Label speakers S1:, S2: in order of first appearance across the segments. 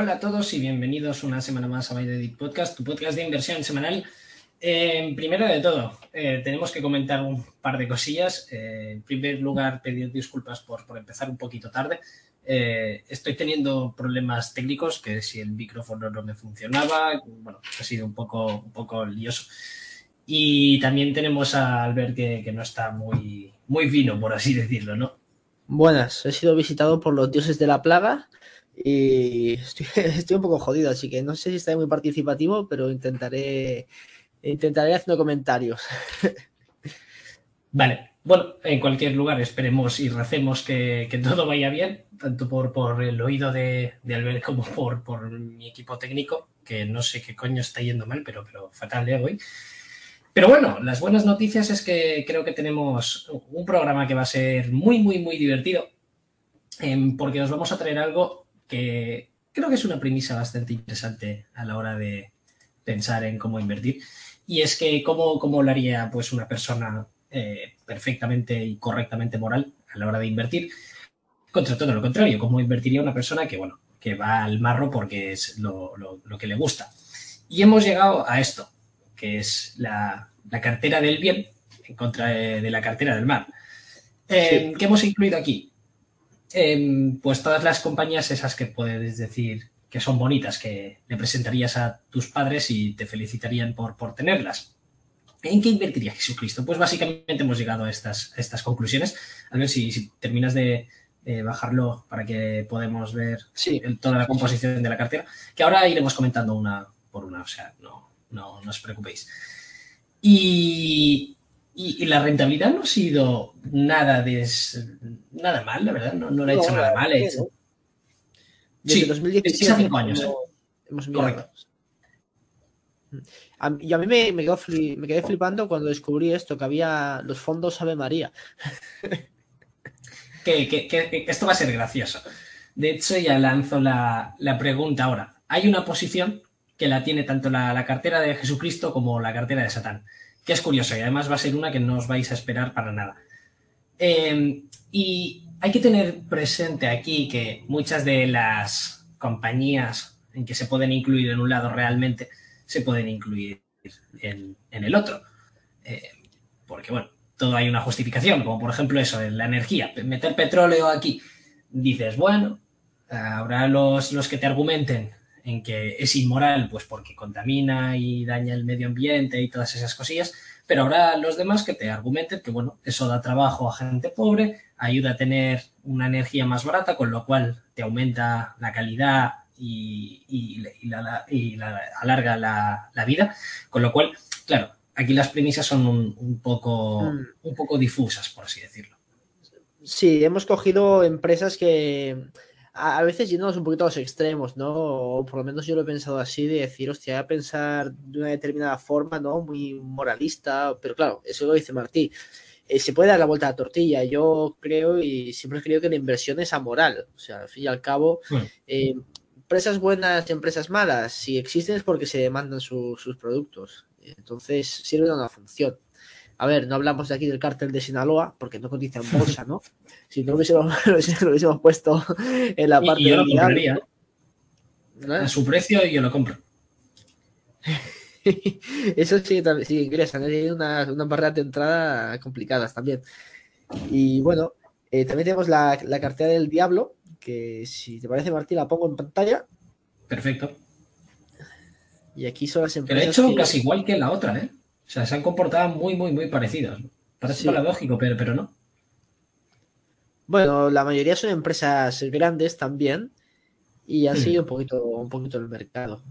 S1: Hola a todos y bienvenidos una semana más a the Deep Podcast, tu podcast de inversión semanal. Eh, primero de todo, eh, tenemos que comentar un par de cosillas. Eh, en primer lugar, pedir disculpas por, por empezar un poquito tarde. Estoy teniendo problemas técnicos, que si el micrófono no me funcionaba, bueno, ha sido un poco, un poco lioso. Y también tenemos a Albert que, que no está muy, muy fino, por así decirlo, ¿no?
S2: Buenas, he sido visitado por los dioses de la plaga y estoy, un poco jodido, así que no sé si estaré muy participativo, pero intentaré, intentaré haciendo comentarios.
S1: Vale, bueno, en cualquier lugar esperemos y recemos que, que todo vaya bien, tanto por, por el oído de, de Albert como por, por, mi equipo técnico, que no sé qué coño está yendo mal, pero, pero fatal de hoy. Pero bueno, las buenas noticias es que creo que tenemos un programa que va a ser muy, muy, muy divertido, eh, porque os vamos a traer algo que creo que es una premisa bastante interesante a la hora de pensar en cómo invertir. Y es que cómo, cómo lo haría pues, una persona eh, perfectamente y correctamente moral a la hora de invertir, contra todo lo contrario, cómo invertiría una persona que, bueno, que va al marro porque es lo, lo, lo que le gusta. Y hemos llegado a esto, que es la, la cartera del bien en contra de, de la cartera del mal. Eh, sí. ¿Qué hemos incluido aquí? Eh, pues todas las compañías esas que puedes decir que son bonitas, que le presentarías a tus padres y te felicitarían por, por tenerlas. ¿En qué invertiría Jesucristo? Pues básicamente hemos llegado a estas, a estas conclusiones. A ver si, si terminas de, de, bajarlo para que podamos ver
S2: sí.
S1: el, toda la composición de la cartera, que ahora iremos comentando una por una, o sea, no, no, no os preocupéis. Y, y, y, la rentabilidad no ha sido nada de nada mal, la verdad, no, no le ha hecho no, nada mal. Hecho.
S2: Desde sí, 2017 5 años. Hemos, ¿eh?
S1: Correcto.
S2: Y a mí me, me, quedé me, quedé flipando cuando descubrí esto, que había los fondos Ave María.
S1: que, que, que, esto va a ser gracioso. De hecho, ya lanzo la, la pregunta ahora. Hay una posición que la tiene tanto la, la, cartera de Jesucristo como la cartera de Satán, que es curioso y además va a ser una que no os vais a esperar para nada. Eh, y hay que tener presente aquí que muchas de las compañías en que se pueden incluir en un lado realmente se pueden incluir en, en el otro. Eh, porque, bueno, todo hay una justificación, como por ejemplo eso, la energía, meter petróleo aquí. Dices, bueno, habrá los, los que te argumenten en que es inmoral, pues porque contamina y daña el medio ambiente y todas esas cosillas, pero habrá los demás que te argumenten que, bueno, eso da trabajo a gente pobre, ayuda a tener una energía más barata, con lo cual te aumenta la calidad y, y, y, la, y la, alarga la, la, vida, con lo cual, claro, aquí las premisas son un, un, poco, mm. un poco difusas, por así decirlo.
S2: Sí, hemos cogido empresas que a veces yéndonos un poquito a los extremos, ¿no? O por lo menos yo lo he pensado así, de decir, hostia, voy a pensar de una determinada forma, ¿no? Muy moralista, pero claro, eso lo dice Martí. Eh, se puede dar la vuelta a la tortilla. Yo creo y siempre he creído que la inversión es amoral. O sea, al fin y al cabo, eh, empresas buenas y empresas malas, si existen es porque se demandan su, sus productos. Entonces, sirven a una función. A ver, no hablamos de aquí del cártel de Sinaloa, porque no cotiza en bolsa, ¿no? Si no lo hubiésemos, lo hubiésemos puesto en la parte
S1: y yo lo compraría. ¿no? A su precio y yo lo compro.
S2: Eso sí, sí ingresan. Hay unas una barreras de entrada complicadas también. Y bueno, eh, también tenemos la, la, cartera del diablo, que si te parece, Martín, la pongo en pantalla.
S1: Perfecto.
S2: Y aquí son las
S1: empresas. Pero he hecho que... casi igual que la otra, ¿eh? O sea, se han comportado muy, muy, muy parecidos. Parece sí. paradójico, pero, pero no.
S2: Bueno, la mayoría son empresas grandes también y han hmm. seguido un poquito, un poquito el mercado.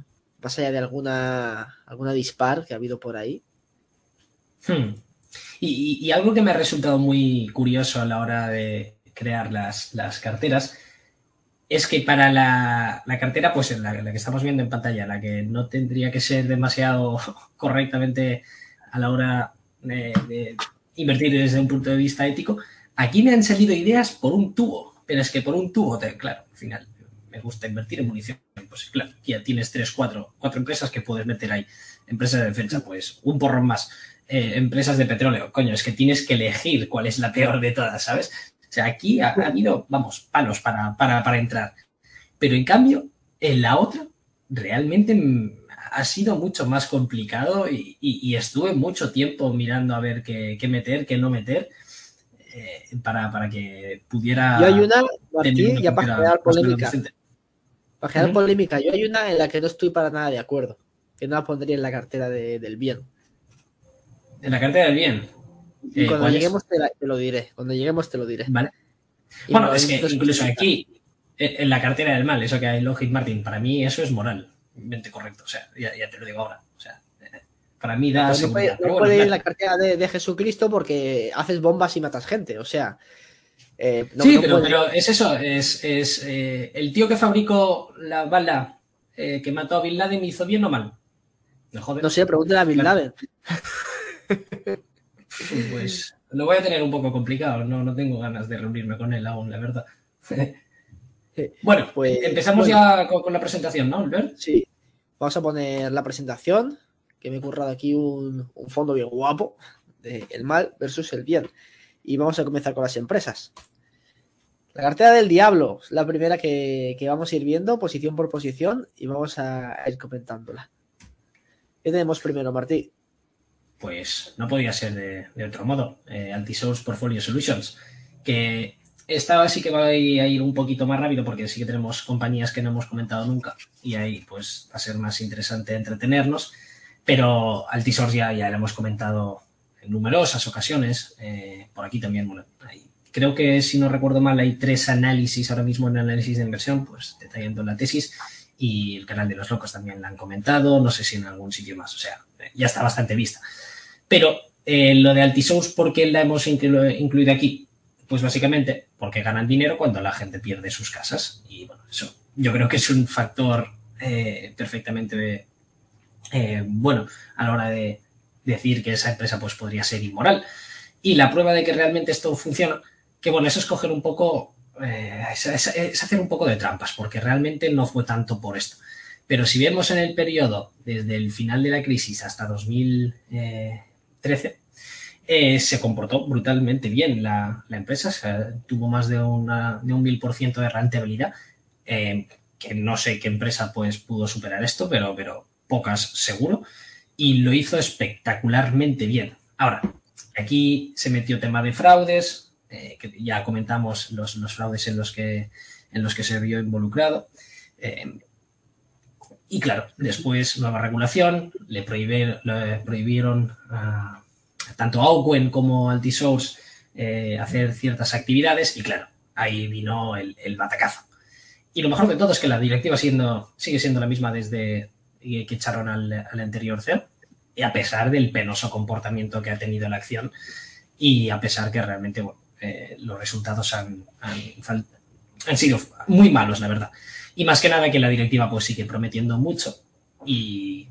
S2: Más allá de alguna, alguna dispar que ha habido por ahí.
S1: Hmm. Y, y, y, algo que me ha resultado muy curioso a la hora de crear las, las carteras es que para la, la cartera, pues la, la, que estamos viendo en pantalla, la que no tendría que ser demasiado correctamente a la hora de, invertir desde un punto de vista ético, aquí me han salido ideas por un tubo, pero es que por un tubo, claro, al final me gusta invertir en munición, pues claro, ya tienes tres, cuatro, cuatro empresas que puedes meter ahí, empresas de defensa, pues un porrón más, eh, empresas de petróleo, coño, es que tienes que elegir cuál es la peor de todas, ¿sabes? O sea, aquí ha, ha habido, vamos, palos para, para, para entrar. Pero en cambio, En la otra, realmente ha sido mucho más complicado y, estuve mucho tiempo mirando a ver qué, meter, qué no meter, eh, para, para, que pudiera...
S2: Yo hay una, Martín, ya para crear polémica. Para generar polémica, yo hay una en la que no estoy para nada de acuerdo, que no la pondría en la cartera del bien.
S1: ¿En la cartera del bien?
S2: Eh, cuando lleguemos te, lo diré, cuando lleguemos te lo diré.
S1: Vale. bueno, es que incluso aquí, en la cartera del mal, eso que hay Logic Martin, para mí eso es moralmente correcto, o sea, ya, te lo digo ahora, o sea, para mí da
S2: no, puede, ir en la cartera de, Jesucristo porque haces bombas y matas gente, o sea,
S1: eh, sí, pero, es eso, es, eh, el tío que fabricó la bala eh, que mató a Bin Laden hizo bien o mal.
S2: No sé, pregúntale a Bin Laden.
S1: Pues lo voy a tener un poco complicado, no, no tengo ganas de reunirme con él aún, la verdad. bueno, pues empezamos ya con, la presentación, ¿no, Albert?
S2: Sí, vamos a poner la presentación, que me he currado aquí un, fondo bien guapo de el mal versus el bien. Y vamos a comenzar con las empresas. La cartera del diablo, la primera que, vamos a ir viendo, posición por posición, y vamos a, ir comentándola. ¿Qué tenemos primero, Martí?
S1: Pues no podía ser de, otro modo. Eh, Antisource Portfolio Solutions, que esta sí que va a ir un poquito más rápido porque sí que tenemos compañías que no hemos comentado nunca y ahí pues va a ser más interesante entretenernos. Pero Altisource ya, ya lo hemos comentado en numerosas ocasiones. Eh, por aquí también, bueno, creo que si no recuerdo mal, hay tres análisis ahora mismo en análisis de inversión, pues detallando la tesis. Y el canal de los locos también la han comentado, no sé si en algún sitio más, o sea, ya está bastante vista. Pero eh, lo de Altisource, ¿por qué la hemos incluido aquí? Pues básicamente porque ganan dinero cuando la gente pierde sus casas. Y bueno, eso yo creo que es un factor eh, perfectamente bueno a la hora de, decir que esa empresa pues podría ser inmoral. Y la prueba de que realmente esto funciona, que bueno, eso es coger un poco, eh, es, hacer un poco de trampas, porque realmente no fue tanto por esto. Pero si vemos en el periodo, desde el final de la crisis hasta 2013, eh, se comportó brutalmente bien la, empresa, tuvo más de, de un mil por ciento de rentabilidad, eh, que no sé qué empresa pues pudo superar esto, pero, pero pocas seguro y lo hizo espectacularmente bien. Ahora, aquí se metió tema de fraudes, eh, que ya comentamos los, fraudes en los, que, en los que se vio involucrado. Y claro, después nueva regulación, le, prohibieron tanto a como a Altisource eh, hacer ciertas actividades y claro, ahí vino el, batacazo. Y lo mejor de todo es que la directiva siendo, sigue siendo la misma desde, que echaron al, anterior CEO, y a pesar del penoso comportamiento que ha tenido la acción y a pesar que realmente eh, los resultados han, han, sido muy malos, la verdad. Y más que nada que la directiva pues sigue prometiendo mucho y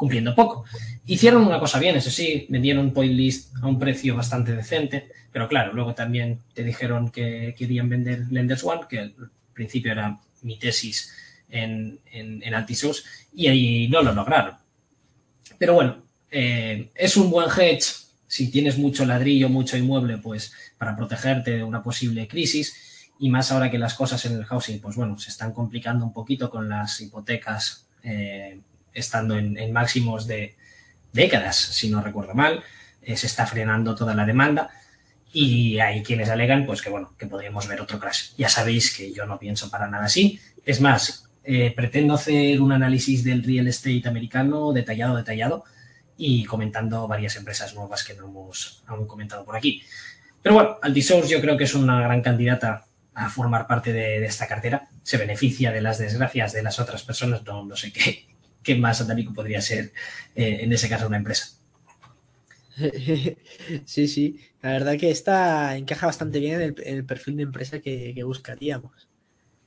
S1: cumpliendo poco. Hicieron una cosa bien, eso sí, vendieron un point list a un precio bastante decente, pero claro, luego también te dijeron que querían vender Lenders One, que al principio era mi tesis en, en, en y ahí no lo lograron. Pero bueno, eh, es un buen hedge si tienes mucho ladrillo, mucho inmueble, pues para protegerte de una posible crisis. Y más ahora que las cosas en el housing, pues bueno, se están complicando un poquito con las hipotecas eh, estando en, máximos de décadas, si no recuerdo mal. Eh, se está frenando toda la demanda. Y hay quienes alegan, pues que bueno, que podríamos ver otro crash. Ya sabéis que yo no pienso para nada así. Es más, eh, pretendo hacer un análisis del real estate americano detallado, detallado y comentando varias empresas nuevas que no hemos aún comentado por aquí. Pero bueno, Altisource yo creo que es una gran candidata a formar parte de, esta cartera. Se beneficia de las desgracias de las otras personas. No, no sé qué, qué más satánico podría ser eh, en ese caso una empresa.
S2: Sí, sí. La verdad que esta encaja bastante bien en el, perfil de empresa que buscaríamos.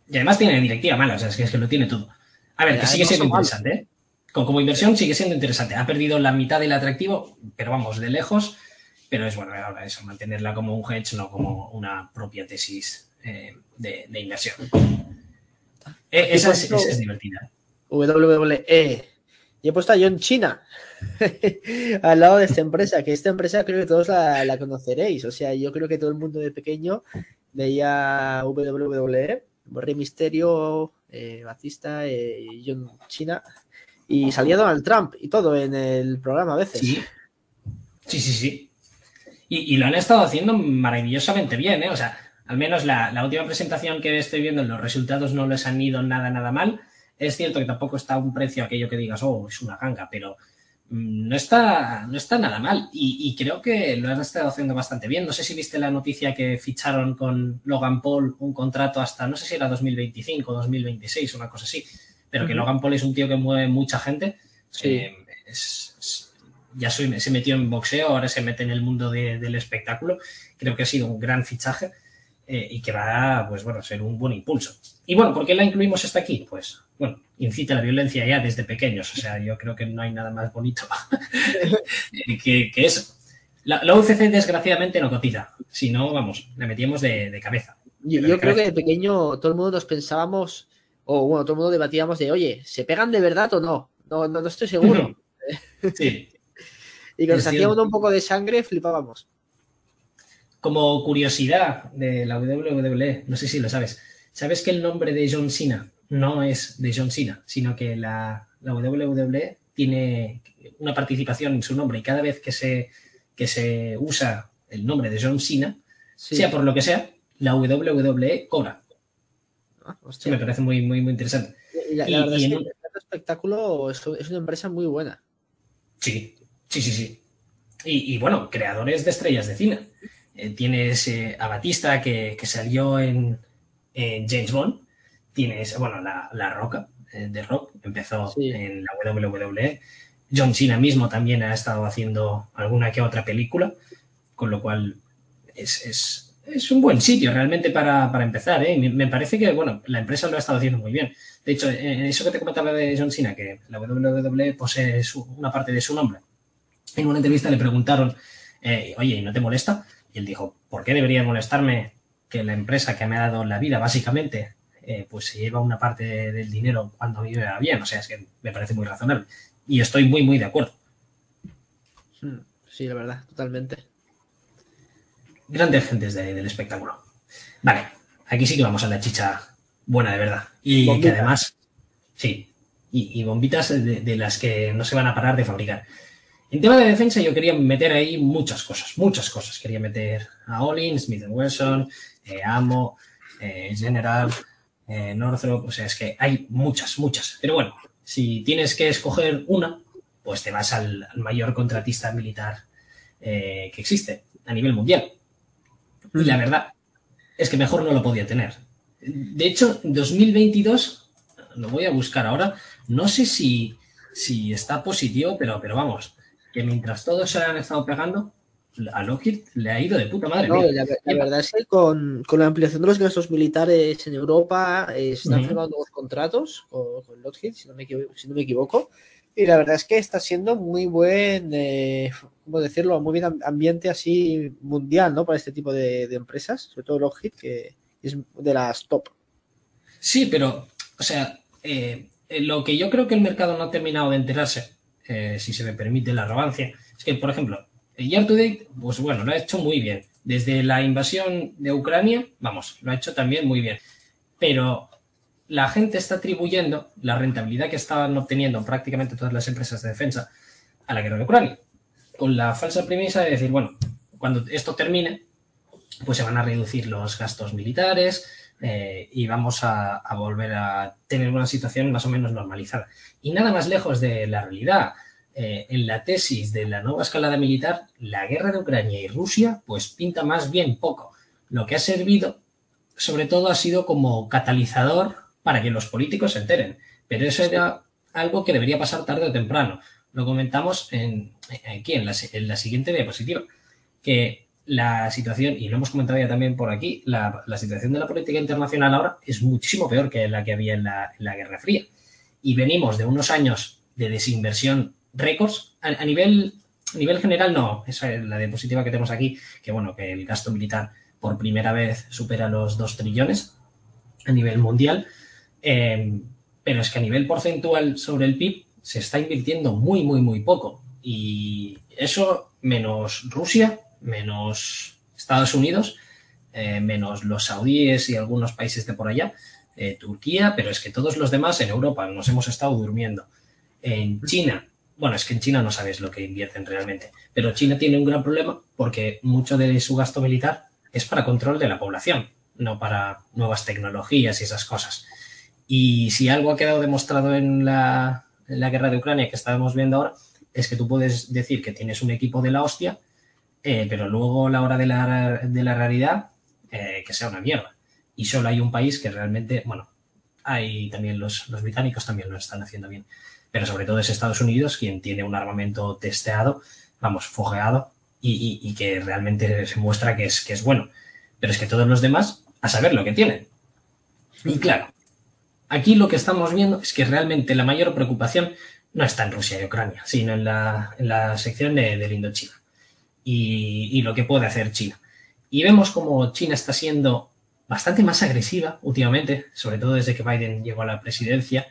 S1: Y además tiene directiva mala, o sea, es que, es que lo tiene todo. A ver, que sigue siendo interesante, ¿eh? Como, inversión sigue siendo interesante. Ha perdido la mitad del atractivo, pero vamos, de lejos. Pero es bueno ahora eso, mantenerla como un hedge, no como una propia tesis eh, de, inversión. Eh, esa, es, divertida.
S2: WWE. Y he puesto a John China al lado de esta empresa, que esta empresa creo que todos la, la, conoceréis. O sea, yo creo que todo el mundo de pequeño veía WWE Rey Misterio eh, Batista, eh, John China, y salía Donald Trump y todo en el programa a veces.
S1: Sí, sí, sí. y lo han estado haciendo maravillosamente bien, ¿eh? O sea, al menos la, la, última presentación que estoy viendo, los resultados no les han ido nada, nada mal. Es cierto que tampoco está a un precio aquello que digas, oh, es una ganga, pero mm, no está, no está nada mal. Y, y, creo que lo han estado haciendo bastante bien. No sé si viste la noticia que ficharon con Logan Paul un contrato hasta, no sé si era 2025 o 2026, una cosa así. Pero que Logan Paul es un tío que mueve mucha gente. Sí. Eh, es, es, ya soy, se metió en boxeo, ahora se mete en el mundo de, del espectáculo. Creo que ha sido un gran fichaje eh, y que va pues, bueno, a ser un buen impulso. Y bueno, ¿por qué la incluimos hasta aquí? Pues, bueno, incita a la violencia ya desde pequeños. O sea, yo creo que no hay nada más bonito que, que, eso. La, la, UFC desgraciadamente no cotiza. Si no, vamos, la metíamos de, de cabeza.
S2: Yo, yo de creo cabeza. que de pequeño todo el mundo nos pensábamos, o bueno, todo el mundo debatíamos de, oye, ¿se pegan de verdad o no? No, no, no estoy seguro.
S1: sí.
S2: y cuando nos hacíamos un poco de sangre, flipábamos.
S1: Como curiosidad de la WWE, no sé si lo sabes, ¿sabes que el nombre de John Cena no es de John Cena, sino que la, la WWE tiene una participación en su nombre y cada vez que se, que se usa el nombre de John Cena, sí. sea por lo que sea, la WWE cobra.
S2: Ah,
S1: sí, me parece muy, muy, muy interesante.
S2: Y la, verdad y es que el espectáculo es, es, una empresa muy buena.
S1: Sí, sí, sí, sí. Y, y bueno, creadores de estrellas de cine. Eh, tienes eh, a Batista que, que salió en, en, James Bond. Tienes, bueno, la, la Roca eh, de Rock empezó sí. en la WWE. John Cena mismo también ha estado haciendo alguna que otra película, con lo cual es, es, es un buen sitio realmente para, para empezar. ¿eh? Me parece que bueno, la empresa lo ha estado haciendo muy bien. De hecho, en eso que te comentaba de John Cena, que la WWE posee su, una parte de su nombre, en una entrevista le preguntaron, eh, oye, ¿no te molesta? Y él dijo, ¿por qué debería molestarme que la empresa que me ha dado la vida, básicamente, eh, pues se lleva una parte del dinero cuando va bien? O sea, es que me parece muy razonable. Y estoy muy, muy de acuerdo.
S2: Hmm, Sí, la verdad, totalmente.
S1: Grandes gentes de, del espectáculo. Vale, aquí sí que vamos a la chicha buena de verdad. Y bombitas. que además, sí, y, y bombitas de, de las que no se van a parar de fabricar. En tema de defensa yo quería meter ahí muchas cosas, muchas cosas. Quería meter a Olin, Smith Wesson, eh, Amo, eh, General, eh, Northrop, o sea, es que hay muchas, muchas. Pero bueno, si tienes que escoger una, pues te vas al, al mayor contratista militar eh, que existe a nivel mundial. Y la verdad es que mejor no lo podía tener. De hecho, en 2022, lo voy a buscar ahora, no sé si, si está positivo, pero, pero vamos, que mientras todos se han estado pegando, a Lockheed le ha ido de puta madre.
S2: No, la, la, verdad es que con, con, la ampliación de los gastos militares en Europa eh, se están uh -huh. firmando nuevos contratos con, con Lockheed, si no, me equivoco, si no me equivoco. Y la verdad es que está siendo muy buen, eh, ¿cómo decirlo? Muy bien ambiente así mundial, ¿no? Para este tipo de, de empresas, sobre todo Lockheed, que es de las top.
S1: Sí, pero, o sea, eh, lo que yo creo que el mercado no ha terminado de enterarse si se me permite la arrogancia, es que, por ejemplo, Year to Date, pues bueno, lo ha hecho muy bien. Desde la invasión de Ucrania, vamos, lo ha hecho también muy bien. Pero la gente está atribuyendo la rentabilidad que estaban obteniendo prácticamente todas las empresas de defensa a la guerra de Ucrania, con la falsa premisa de decir, bueno, cuando esto termine, pues se van a reducir los gastos militares, eh, y vamos a, a, volver a tener una situación más o menos normalizada. Y nada más lejos de la realidad. Eh, en la tesis de la nueva escalada militar, la guerra de Ucrania y Rusia, pues pinta más bien poco. Lo que ha servido, sobre todo, ha sido como catalizador para que los políticos se enteren. Pero eso era algo que debería pasar tarde o temprano. Lo comentamos en, aquí, en la, en la siguiente diapositiva, que la situación, y lo hemos comentado ya también por aquí, la, situación de la política internacional ahora es muchísimo peor que la que había en la Guerra Fría. Y venimos de unos años de desinversión récords. A, nivel general, no. Esa es la diapositiva que tenemos aquí, que bueno, que el gasto militar por primera vez supera los 2 trillones a nivel mundial. Eh, pero es que a nivel porcentual sobre el PIB se está invirtiendo muy, muy, muy poco. Y eso menos Rusia, menos Estados Unidos, eh, menos los saudíes y algunos países de por allá, eh, Turquía, pero es que todos los demás en Europa nos hemos estado durmiendo. En China, bueno, es que en China no sabes lo que invierten realmente, pero China tiene un gran problema porque mucho de su gasto militar es para control de la población, no para nuevas tecnologías y esas cosas. Y si algo ha quedado demostrado en la, guerra de Ucrania que estábamos viendo ahora, es que tú puedes decir que tienes un equipo de la hostia, eh, pero luego la hora de la, de la realidad, eh, que sea una mierda. Y solo hay un país que realmente, bueno, hay también los, los británicos también lo están haciendo bien, pero sobre todo es Estados Unidos quien tiene un armamento testeado, vamos, fogueado, y, que realmente se muestra que es, que es bueno. Pero es que todos los demás, a saber lo que tienen. Y claro, aquí lo que estamos viendo es que realmente la mayor preocupación no está en Rusia y Ucrania, sino en la, en la sección de, del Indochina y, y, lo que puede hacer China. Y vemos como China está siendo bastante más agresiva últimamente, sobre todo desde que Biden llegó a la presidencia.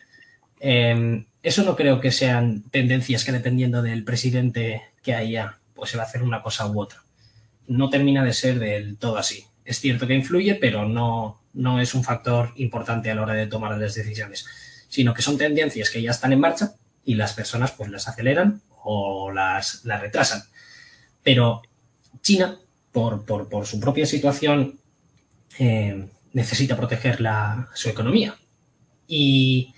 S1: Eh, eso no creo que sean tendencias que dependiendo del presidente que haya, pues se va a hacer una cosa u otra. No termina de ser del todo así. Es cierto que influye, pero no, no es un factor importante a la hora de tomar las decisiones, sino que son tendencias que ya están en marcha y las personas pues las aceleran o las, las retrasan. Pero China, por, por, por su propia situación, eh, necesita proteger la, su economía. Y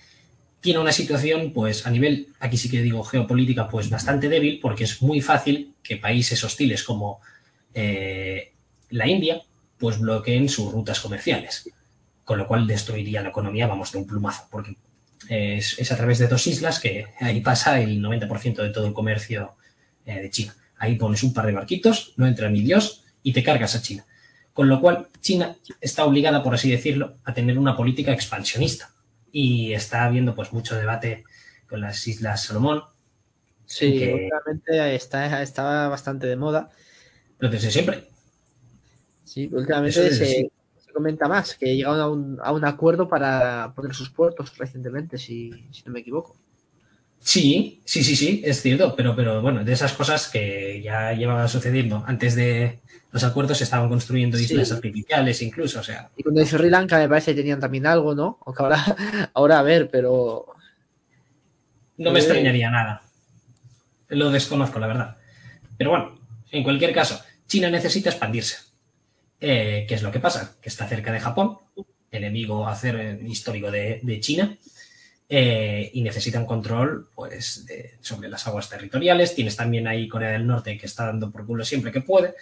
S1: tiene una situación, pues a nivel, aquí sí que digo geopolítica, pues bastante débil, porque es muy fácil que países hostiles como eh, la India, pues bloqueen sus rutas comerciales, con lo cual destruiría la economía, vamos, de un plumazo, porque es, es a través de dos islas que ahí pasa el 90% de todo el comercio eh, de China. Ahí pones un par de barquitos, no entra ni Dios y te cargas a China. Con lo cual, China está obligada, por así decirlo, a tener una política expansionista. Y está habiendo pues mucho debate con las Islas Salomón.
S2: Sí, que... últimamente está, está bastante de moda.
S1: Pero desde siempre.
S2: Sí, últimamente se, comenta más, que llegaron a un, a un, acuerdo para poner sus puertos recientemente, si, si no me equivoco.
S1: Sí, sí, sí, sí, es cierto, pero, pero bueno, de esas cosas que ya llevaban sucediendo antes de los acuerdos se estaban construyendo islas sí. artificiales incluso, o sea.
S2: Y con el Sri Lanka me parece que tenían también algo, ¿no? Aunque ahora, ahora a ver, pero...
S1: No me extrañaría nada. Lo desconozco, la verdad. Pero bueno, en cualquier caso, China necesita expandirse. Eh, ¿Qué es lo que pasa? Que está cerca de Japón, enemigo hacer histórico de, de China, eh, y necesitan control pues, de, sobre las aguas territoriales. Tienes también ahí Corea del Norte que está dando por culo siempre que puede.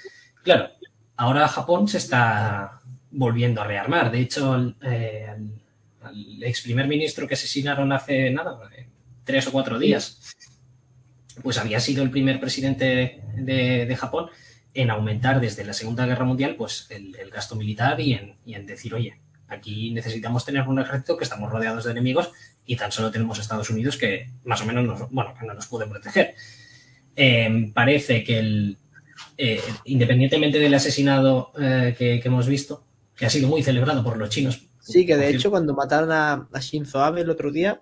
S1: Claro, ahora Japón se está volviendo a rearmar. De hecho, eh, al, al, ex primer ministro que asesinaron hace nada, tres o cuatro días, pues había sido el primer presidente de, de Japón en aumentar desde la Segunda Guerra Mundial pues el, el gasto militar y en, y en decir, oye, aquí necesitamos tener un ejército que estamos rodeados de enemigos y tan solo tenemos Estados Unidos que más o menos nos, bueno, que no nos puede proteger. Eh, parece que el, eh, independientemente del asesinado eh, que, que, hemos visto, que ha sido muy celebrado por los chinos.
S2: Sí, que de hecho cuando mataron a, a Shinzo Abe el otro día,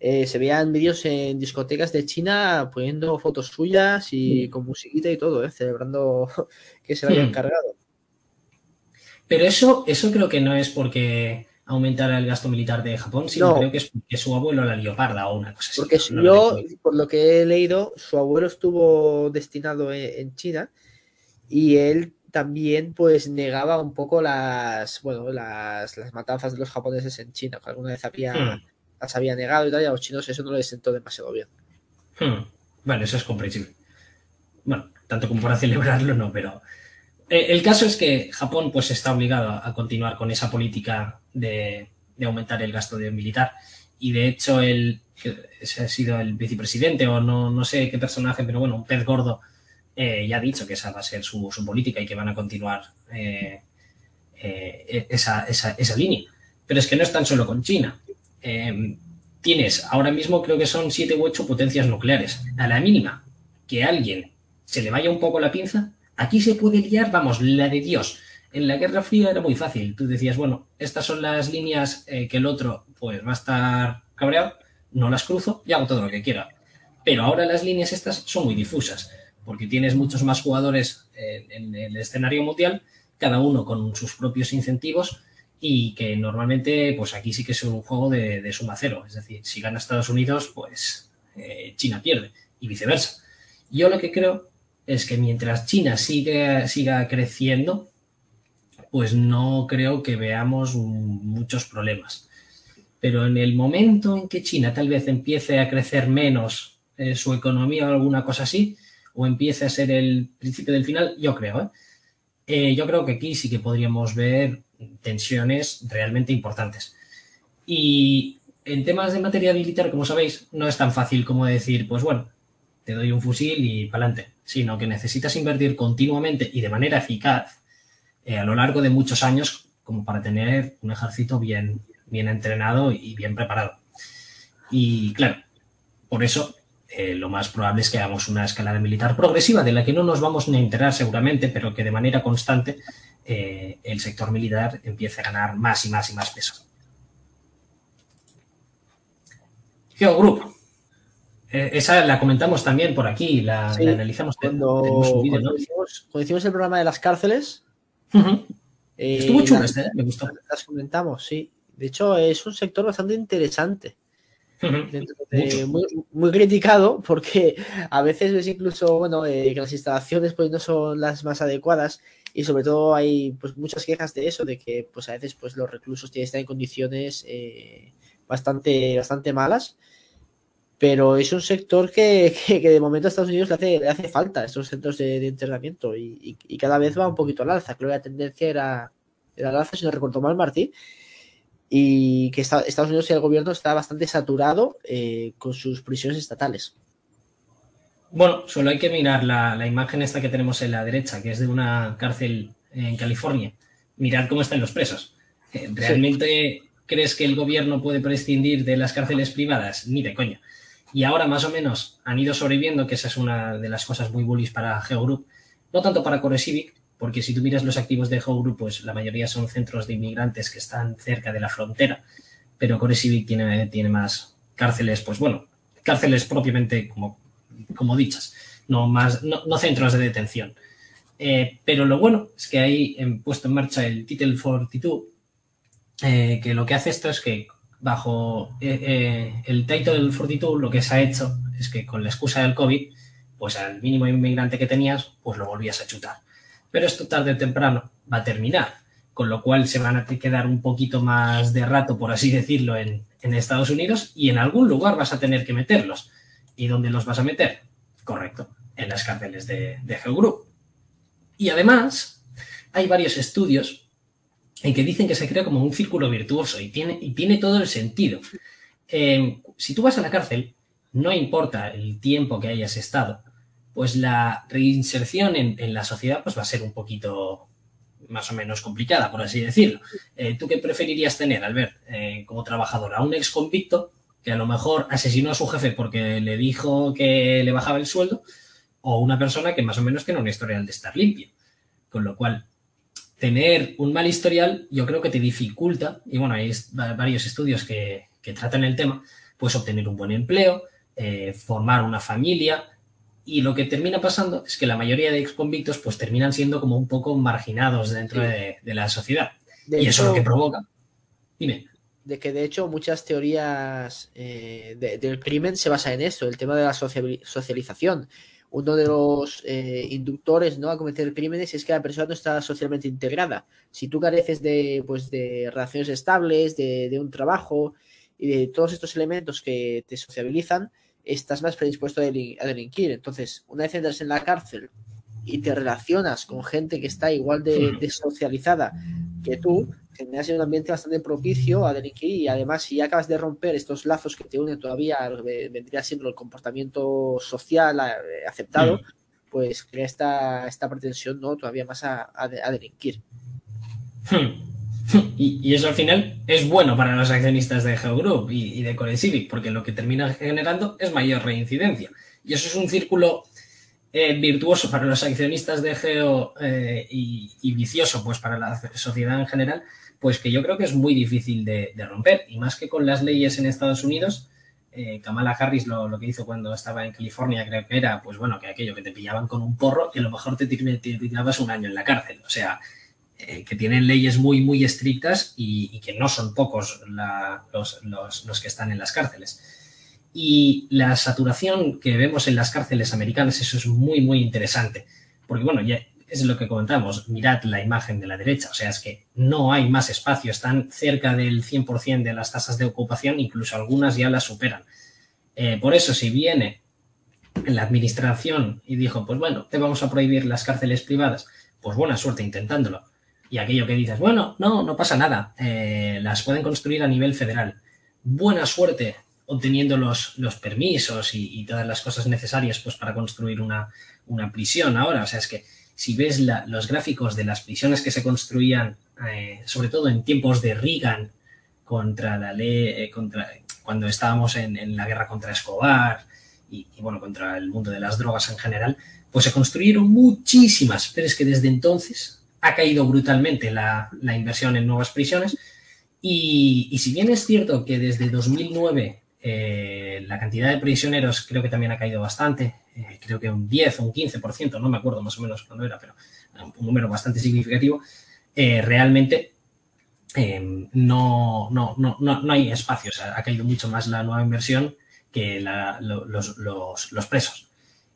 S2: eh, se veían vídeos en discotecas de China poniendo fotos suyas y sí. con musiquita y todo, celebrando que se lo hayan hmm. cargado.
S1: Pero eso, eso creo que no es porque aumentara el gasto militar de Japón, sino no. creo que es porque su abuelo la leoparda o una cosa así.
S2: Porque no yo, por lo que he leído, su abuelo estuvo destinado en China y él también pues negaba un poco las bueno las, las matanzas de los japoneses en China, que alguna vez había, hmm. las había negado y tal, y a los chinos eso no les sentó demasiado bien.
S1: Hmm. Vale, eso es comprensible. Bueno, tanto como para celebrarlo, no, pero el caso es que Japón pues está obligado a continuar con esa política de, aumentar el gasto de militar y de hecho el ese ha sido el vicepresidente o no, no sé qué personaje, pero bueno, un pez gordo eh, ya ha dicho que esa va a ser su, política y que van a continuar eh, eh, esa, esa, esa, línea. Pero es que no están solo con China. Eh, tienes ahora mismo creo que son siete u ocho potencias nucleares. A la mínima que alguien se le vaya un poco la pinza, Aquí se puede liar, vamos, la de Dios. En la Guerra Fría era muy fácil. Tú decías, bueno, estas son las líneas eh, que el otro pues va a estar cabreado, no las cruzo y hago todo lo que quiera. Pero ahora las líneas estas son muy difusas, porque tienes muchos más jugadores en, en el escenario mundial, cada uno con sus propios incentivos, y que normalmente, pues aquí sí que es un juego de, de suma cero. Es decir, si gana Estados Unidos, pues eh, China pierde y viceversa. Yo lo que creo es que mientras China siga creciendo, pues no creo que veamos muchos problemas. Pero en el momento en que China tal vez empiece a crecer menos eh, su economía o alguna cosa así, o empiece a ser el principio del final, yo creo, ¿eh? Eh, yo creo que aquí sí que podríamos ver tensiones realmente importantes. Y en temas de materia militar, como sabéis, no es tan fácil como decir, pues bueno, te doy un fusil y para adelante, sino que necesitas invertir continuamente y de manera eficaz eh, a lo largo de muchos años como para tener un ejército bien, bien entrenado y bien preparado. Y claro, por eso eh, lo más probable es que hagamos una escalada militar progresiva de la que no nos vamos a enterar seguramente, pero que de manera constante eh, el sector militar empiece a ganar más y más y más peso. Geogroup. Eh, esa la comentamos también por aquí, la,
S2: Sí,
S1: la analizamos.
S2: Cuando,
S1: un
S2: cuando
S1: ¿no?
S2: hicimos, cuando hicimos el programa de las cárceles,
S1: Ujú.
S2: eh,
S1: Estuvo chulo
S2: las-
S1: este, ¿eh? me gustó.
S2: las comentamos, sí. De hecho, es un sector bastante interesante. De- muy, muy criticado porque a veces ves incluso bueno eh, que las instalaciones pues no son las más adecuadas y sobre todo hay pues muchas quejas de eso de que pues a veces pues los reclusos tienen que estar en condiciones bastante bastante malas pero es un sector que, que- que de momento a Estados Unidos le hace, le hace falta estos centros de, de internamiento y, y- y cada vez va un poquito al alza creo que la tendencia era, era al alza si no recuerdo mal Martí y que está- Estados Unidos y el gobierno está bastante saturado eh, con sus prisiones estatales.
S1: Bueno, solo hay que mirar la, la imagen esta que tenemos en la derecha, que es de una cárcel en California. Mirad cómo están los presos. Eh, ¿Realmente crees que el gobierno puede prescindir de las cárceles privadas? Ni de coña. Y ahora más o menos han ido sobreviviendo, que esa es una de las cosas muy bullish para GeoGroup, no tanto para CoreCivic, porque si tú miras los activos de GeoGroup, pues la mayoría son centros de inmigrantes que están cerca de la frontera, pero CoreCivic tiene, tiene más cárceles, pues bueno, cárceles propiamente como, como dichas, no, más, no, no centros de detención. Eh, pero lo bueno es que hay en- puesto en marcha el Title 42, eh, que lo que hace esto es que bajo eh, eh, el Title 42 lo que se ha hecho es que con la excusa del COVID, pues al mínimo inmigrante que tenías, pues lo volvías a chutar. Pero esto tarde o temprano va a terminar, con lo cual se van a quedar un poquito más de rato, por así decirlo, en, en Estados Unidos y en algún lugar vas a tener que meterlos. ¿Y dónde los vas a meter? Correcto, en las cárceles de, de Geogroup. Y además, hay varios estudios en que dicen que se crea como un círculo virtuoso y tiene, tiene todo el sentido. Eh, si tú vas a la cárcel, no importa el tiempo que hayas estado, pues la reinserción en, en la sociedad pues va a ser un poquito más o menos complicada, por así decirlo. Eh, ¿Tú qué preferirías tener, Albert, eh, como trabajador? ¿A un ex convicto que a lo mejor asesinó a su jefe porque le dijo que le bajaba el sueldo? ¿O una persona que más o menos tiene un historial de estar limpio? Con lo cual, tener un mal historial yo creo que te dificulta, y bueno, hay varios estudios que, que tratan el tema, pues obtener un buen empleo, eh, formar una familia, y lo que termina pasando es que la mayoría de exconvictos pues terminan siendo como un poco marginados dentro
S2: Sí.
S1: de, de la sociedad.
S2: De
S1: y eso es lo que provoca. Dime.
S2: de que de hecho muchas teorías eh, de- del crimen se basa en eso, el tema de la socialización. Uno de los eh, inductores ¿no? a cometer crímenes es que la persona no está socialmente integrada. Si tú careces de, pues, de relaciones estables, de, de un trabajo y de todos estos elementos que te sociabilizan, estás más predispuesto a, a delinquir. Entonces, una vez entras en la cárcel y te relacionas con gente que está igual de, de socializada que tú, generas un ambiente bastante propicio a delinquir y además si acabas de romper estos lazos que te unen todavía a lo que vendría siendo el comportamiento social eh, aceptado, pues crea esta, esta pretensión ¿no? todavía más a, a de- a delinquir.
S1: Y, y eso al final es bueno para los accionistas de GeoGroup y, y de CoreCivic, porque lo que termina generando es mayor reincidencia. Y eso es un círculo eh, virtuoso para los accionistas de Geo eh, y, vicioso pues para la sociedad en general, pues que yo creo que es muy difícil de, romper. Y más que con las leyes en Estados Unidos, eh, Kamala Harris lo, que hizo cuando estaba en California creo que era, pues bueno, que aquello que te pillaban con un porro y a lo mejor te, tir- te tirabas un año en la cárcel. O sea, eh, que tienen leyes muy, muy estrictas y, que no son pocos los, los, que están en las cárceles. Y la saturación que vemos en las cárceles americanas, eso es muy, muy interesante. Porque, bueno, ya es lo que comentamos, mirad la imagen de la derecha, o sea, es que no hay más espacio, están cerca del 100% de las tasas de ocupación, incluso algunas ya las superan. Eh, por eso, si viene la administración y dijo, pues bueno, te vamos a prohibir las cárceles privadas, pues buena suerte intentándolo. Y aquello que dices, bueno, no, no pasa nada, eh, las pueden construir a nivel federal. Buena suerte obteniendo los, los permisos y, todas las cosas necesarias pues, para construir una, una prisión ahora. O sea, es que si ves los gráficos de las prisiones que se construían, eh, sobre todo en tiempos de Reagan, contra la ley, eh, contra, cuando estábamos en, la guerra contra Escobar y, bueno, contra el mundo de las drogas en general, pues se construyeron muchísimas, pero es que desde entonces ha caído brutalmente la, inversión en nuevas prisiones y, si bien es cierto que desde 2009 eh, la cantidad de prisioneros creo que también ha caído bastante, eh, creo que un 10 o un 15%, no me acuerdo más o menos cuándo era, pero un número bastante significativo, eh, realmente no, no, no, no, hay espacio, ha caído mucho más la nueva inversión que los, los, presos.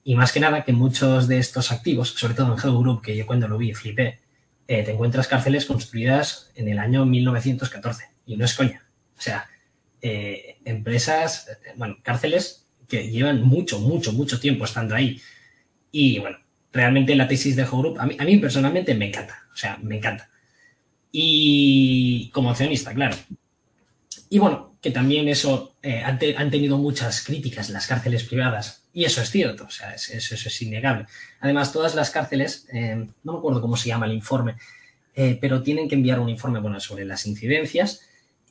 S1: Y más que nada que muchos de estos activos, sobre todo en Hello Group, que yo cuando lo vi flipé, te encuentras cárceles construidas en el año 1914. Y no es coña. O sea, eh, empresas, bueno, cárceles que llevan mucho, mucho, mucho tiempo estando ahí. Y bueno, realmente la tesis de Group a mí, a mí personalmente me encanta, o sea, me encanta. Y como accionista, claro. Y bueno, que también eso eh, han, tenido muchas críticas las cárceles privadas. Y eso es cierto, o sea, eso, es innegable. Además, todas las cárceles, eh, no me acuerdo cómo se llama el informe, pero tienen que enviar un informe bueno, sobre las incidencias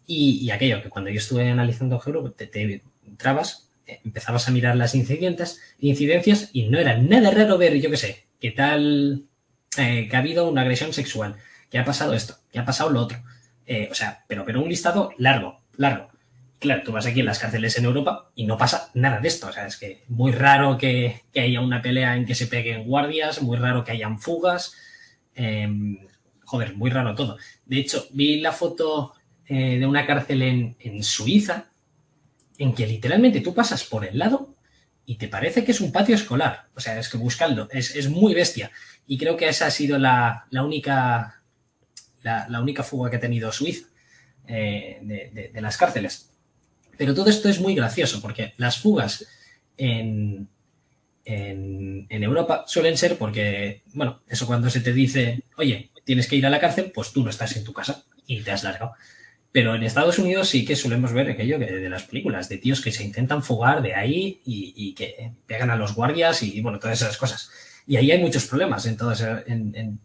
S1: y, aquello que cuando yo estuve analizando Group, te, te entrabas, eh, empezabas a mirar las incidencias, incidencias y no era nada raro ver, yo qué sé, qué tal, eh, que ha habido una agresión sexual, que ha pasado esto, que ha pasado lo otro. Eh, o sea, pero, pero un listado largo, largo. Claro, tú vas aquí en las cárceles en Europa y no pasa nada de esto. O sea, es que muy raro que, que haya una pelea en que se peguen guardias, muy raro que hayan fugas. Em, joder, muy raro todo. De hecho, vi la foto eh, de una cárcel en, Suiza, en que literalmente tú pasas por el lado y te parece que es un patio escolar. O sea, es que buscando, es, muy bestia. Y creo que esa ha sido la, única, la, única fuga que ha tenido Suiza eh, de, las cárceles. Pero todo esto es muy gracioso porque las fugas en, en, en, Europa suelen ser porque, bueno, eso cuando se te dice, oye, tienes que ir a la cárcel, pues tú no estás en tu casa y te has largado. Pero en Estados Unidos sí que solemos ver aquello de las películas, de tíos que se intentan fugar de ahí y, que pegan a los guardias y, bueno, todas esas cosas. Y ahí hay muchos problemas en, todas, en,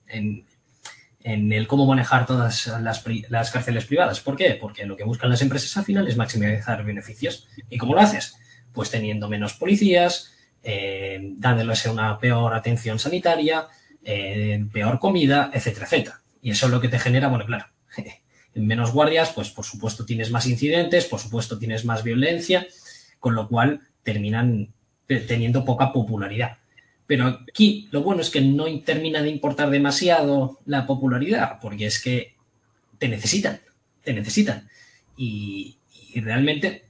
S1: el cómo manejar todas las, cárceles privadas. ¿Por qué? Porque lo que buscan las empresas al final es maximizar beneficios. ¿Y cómo lo haces? Pues teniendo menos policías, eh, dándoles una peor atención sanitaria, eh, peor comida, etcétera, etcétera. Y eso es lo que te genera, bueno, claro, menos guardias, pues por supuesto tienes más incidentes, por supuesto tienes más violencia, con lo cual terminan teniendo poca popularidad. Pero aquí lo bueno es que no termina de importar demasiado la popularidad, porque es que te necesitan, te necesitan. Y, realmente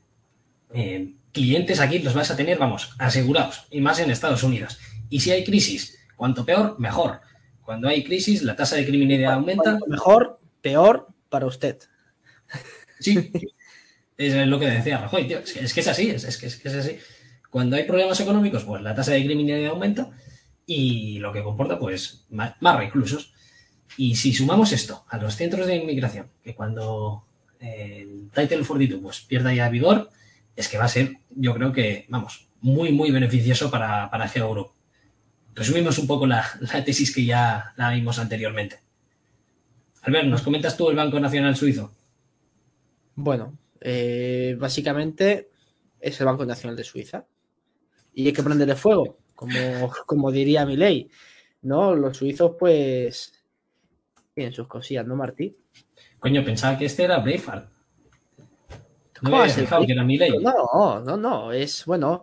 S1: eh, clientes aquí los vas a tener, vamos, asegurados, y más en Estados Is Y si hay crisis, cuanto peor, mejor. Cuando hay crisis, la tasa de criminalidad aumenta.
S2: Mejor, peor, para usted.
S1: Sí, es lo que decía Rajoy, tío. Es que es, así, es, que, es, así. Cuando hay problemas económicos, pues la tasa de criminalidad aumenta y lo que comporta, pues, más, reclusos. Y si sumamos esto a los centros de inmigración, que cuando el Title 42 pues, pierda ya vigor, es que va a ser, yo creo que, vamos, muy, muy beneficioso para, para Geo Resumimos un poco la tesis que ya la vimos anteriormente. Albert, ¿nos comentas tú el Banco Nacional Suizo?
S2: Bueno, eh, básicamente es el Banco Nacional de Suiza. Y hay que prenderle fuego, como, como diría mi ley. ¿No? Los suizos, pues, tienen sus cosillas, ¿no, Martí?
S1: Coño, pensaba que este era Braveheart. No me que era mi ley.
S2: No, no, no. Es, bueno,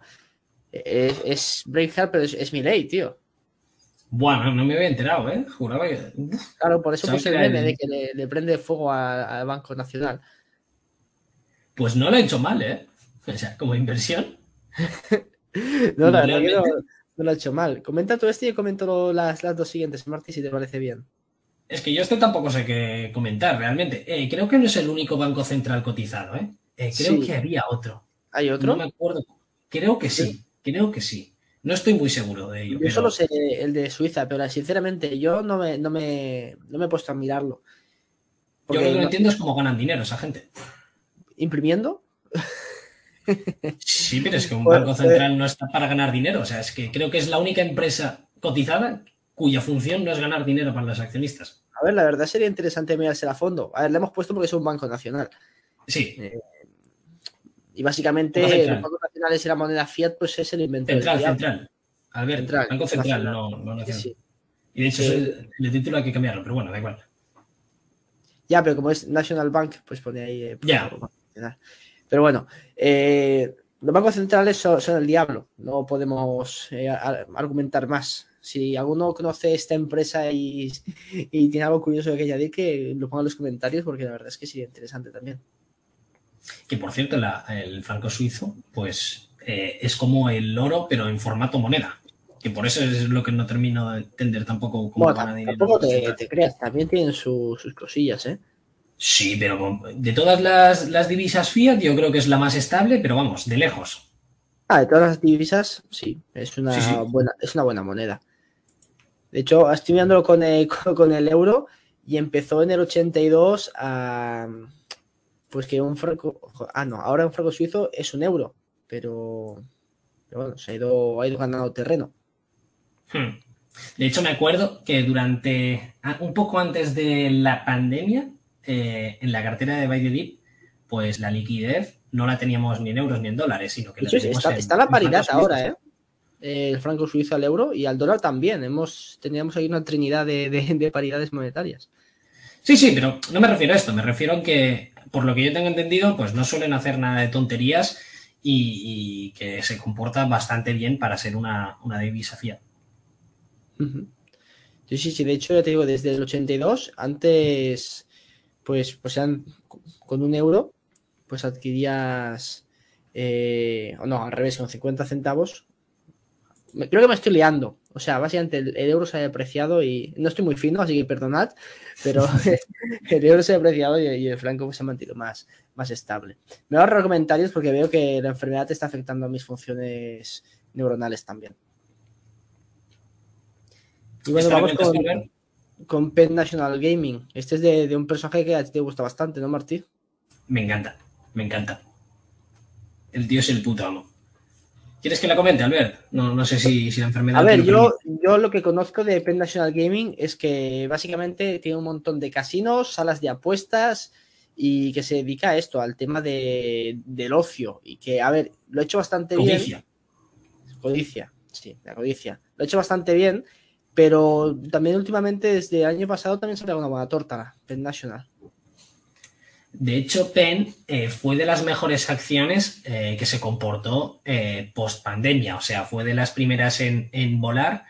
S2: es, es Braveheart, pero es, es mi ley, tío.
S1: Bueno, no me había enterado, ¿eh? Juraba que.
S2: Claro, por eso puse el meme de que le, prende fuego al Banco Nacional.
S1: Pues no lo ha hecho mal, ¿eh? O sea, como inversión.
S2: no, la verdad no, lo ha hecho mal. Comenta todo esto y comento las, las dos siguientes, Martí, si te parece bien.
S1: Es que yo esto tampoco sé qué comentar realmente. Eh, creo que no es el único banco central cotizado, ¿eh? eh creo que había otro.
S2: ¿Hay otro?
S1: No me acuerdo. Creo que sí, creo que sí. No estoy muy seguro de ello.
S2: Yo solo sé el de Suiza, pero sinceramente yo no me, no me, no me he puesto a mirarlo.
S1: Yo lo que no entiendo es cómo ganan dinero esa gente.
S2: ¿Imprimiendo?
S1: Sí, pero es que un banco pues, central eh, no está para ganar dinero. O sea, es que creo que es la única empresa cotizada cuya función no es ganar dinero para los accionistas.
S2: A ver, la verdad sería interesante mirarse a fondo. A ver, le hemos puesto porque es un banco nacional.
S1: Sí. Eh,
S2: y básicamente los bancos nacionales y la moneda fiat, pues es el invento.
S1: Central, central. A ver, central, banco central, no, no nacional. Y de hecho, el, título hay que cambiarlo, pero bueno, da igual.
S2: Ya, pero como es National Bank, pues pone ahí.
S1: Eh, ya.
S2: Pero bueno, eh, los bancos centrales son, el diablo. No podemos argumentar más si alguno conoce esta empresa y, tiene algo curioso que añadir, que lo ponga en los comentarios, porque la verdad es que sería interesante también.
S1: Que por cierto, el franco suizo, pues eh, es como el oro, pero en formato moneda. Que por eso es lo que no termino de entender tampoco cómo
S2: bueno. Tampoco te, creas, también tienen sus cosillas, ¿eh?
S1: Sí, pero de todas las, las divisas fiat, yo creo que es la más estable, pero vamos, de lejos.
S2: Ah, de todas las divisas, sí, es una, Buena, es una buena moneda. De hecho, estoy mirándolo con el, con el euro y empezó en el 82 a. Pues que un franco. Ah, no, ahora un franco suizo es un euro, pero. bueno, se ha ido, ha ido ganando terreno.
S1: Hmm. De hecho, me acuerdo que durante. Un poco antes de la pandemia, eh, en la cartera de Baidelip, pues la liquidez no la teníamos ni en euros ni en dólares, sino que la
S2: teníamos está, está la paridad ahora, ¿eh? el franco suizo al euro y al dólar también. Hemos, teníamos ahí una trinidad de, paridades monetarias.
S1: Sí, sí, pero no me refiero a esto, me refiero a que, por lo que yo tengo entendido, pues no suelen hacer nada de tonterías y, que se comporta bastante bien para ser una, divisa fiat.
S2: Sí, sí, sí, de hecho ya te digo, desde el 82, antes, pues, pues con un euro, pues adquirías, eh, o no, al revés, con 50 centavos, creo que me estoy liando. O sea, básicamente el, euro se ha depreciado y no estoy muy fino, así que perdonad, pero el euro se ha depreciado y, el franco se ha mantenido más, más estable. Me voy a ahorrar comentarios porque veo que la enfermedad está afectando a mis funciones neuronales también. Y bueno, vamos con, Pen National Gaming. Este es de, un personaje que a ti te gusta bastante, ¿no, Martí?
S1: Me encanta, me encanta. El tío es el puto amo. ¿Quieres que la comente, Albert? No, no sé si, la enfermedad.
S2: A ver, yo, yo lo que conozco de Penn National Gaming es que básicamente tiene un montón de casinos, salas de apuestas y que se dedica a esto, al tema de, del ocio. Y que, a ver, lo he hecho bastante
S1: bien.
S2: Codicia, sí, la codicia. Lo he hecho bastante bien, pero también últimamente, desde el año pasado, también se ha una buena torta, Penn National.
S1: De hecho, Penn eh, fue de las mejores acciones eh, que se comportó eh, post pandemia, o sea, fue de las primeras en, volar.